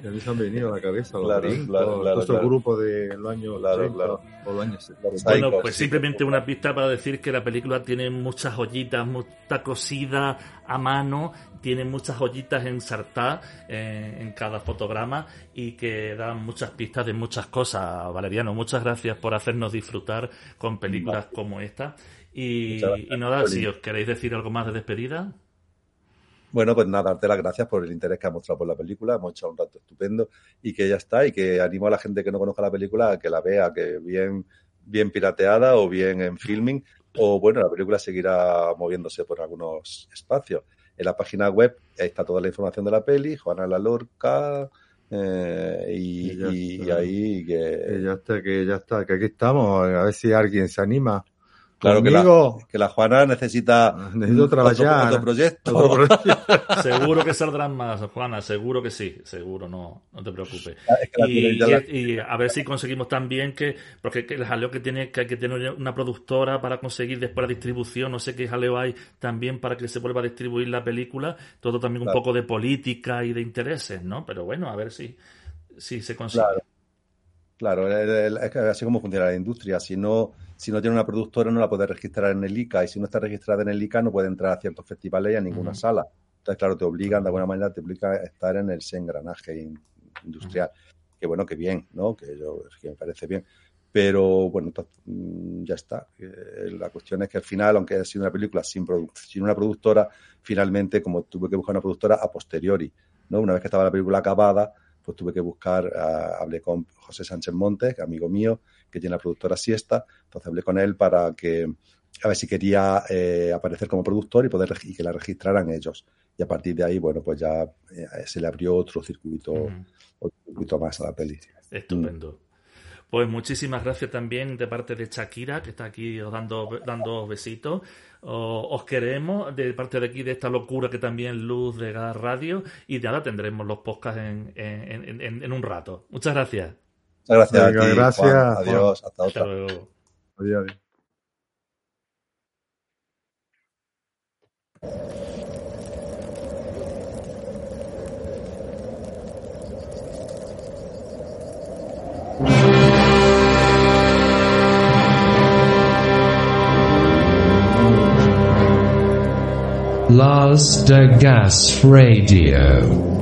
Y a mí se han venido a la cabeza los Claro, claro, claro, claro. grupos de los años Claro, 80 claro. o los años 70. Bueno, pues sí. simplemente una pista para decir que la película tiene muchas joyitas, mucha cosida a mano, tiene muchas joyitas ensartadas eh, en cada fotograma y que dan muchas pistas de muchas cosas. Valeriano, muchas gracias por hacernos disfrutar con películas como esta. Y, y nada, si os queréis decir algo más de despedida. Bueno, pues nada, darte las gracias por el interés que ha mostrado por la película. Hemos echado un rato estupendo y que ya está. Y que animo a la gente que no conozca la película a que la vea, que bien, bien pirateada o bien en filming. O bueno, la película seguirá moviéndose por algunos espacios. En la página web está toda la información de la peli, Juana La Lorca. eh, y, ahí que, Que ya está, que ya está, que aquí estamos, a ver si alguien se anima. Claro que la, que la Juana necesita <laughs> necesito trabajar. otro, otro proyecto. Otro proyecto. <laughs> Seguro que saldrán más, Juana, seguro que sí, seguro, no, no te preocupes. Es que la Y, la- a ver si conseguimos también que, porque que el jaleo que tiene, que hay que tener una productora para conseguir después la distribución, no sé qué jaleo hay también para que se vuelva a distribuir la película, todo también un poco de política y de intereses, ¿no? Pero bueno, a ver si, si se consigue. Claro. Claro, el- el- es así como funciona la industria. Si no, si no tiene una productora, no la puede registrar en el ICA. Y si no está registrada en el ICA, no puede entrar a ciertos festivales y a ninguna sala. Entonces, claro, te obligan, de alguna manera, te obliga a estar en el engranaje in- industrial. Que bueno, que bien, ¿no? Que yo, que me parece bien. Pero bueno, mm, ya está. Eh, La cuestión es que al final, aunque haya sido una película sin, produ- sin una productora, finalmente, como tuve que buscar una productora a posteriori, ¿no? Una vez que estaba la película acabada, pues tuve que buscar, ah, hablé con José Sánchez Montes, amigo mío, que tiene la productora Siesta, entonces hablé con él para que, a ver si quería eh, aparecer como productor y poder y que la registraran ellos. Y a partir de ahí, bueno, pues ya eh, se le abrió otro circuito, otro circuito más a la peli. Estupendo. Pues muchísimas gracias también de parte de Shakira, que está aquí os dando, dando besitos. O- Os queremos de parte de aquí, de esta locura que también Luz de Gas Radio. Y nada, tendremos los podcasts en- en- en un rato. Muchas gracias. Muchas gracias Venga, a ti, gracias, Juan. Adiós, hasta Hasta otra. Adiós, adiós. Lars de Gas Radio.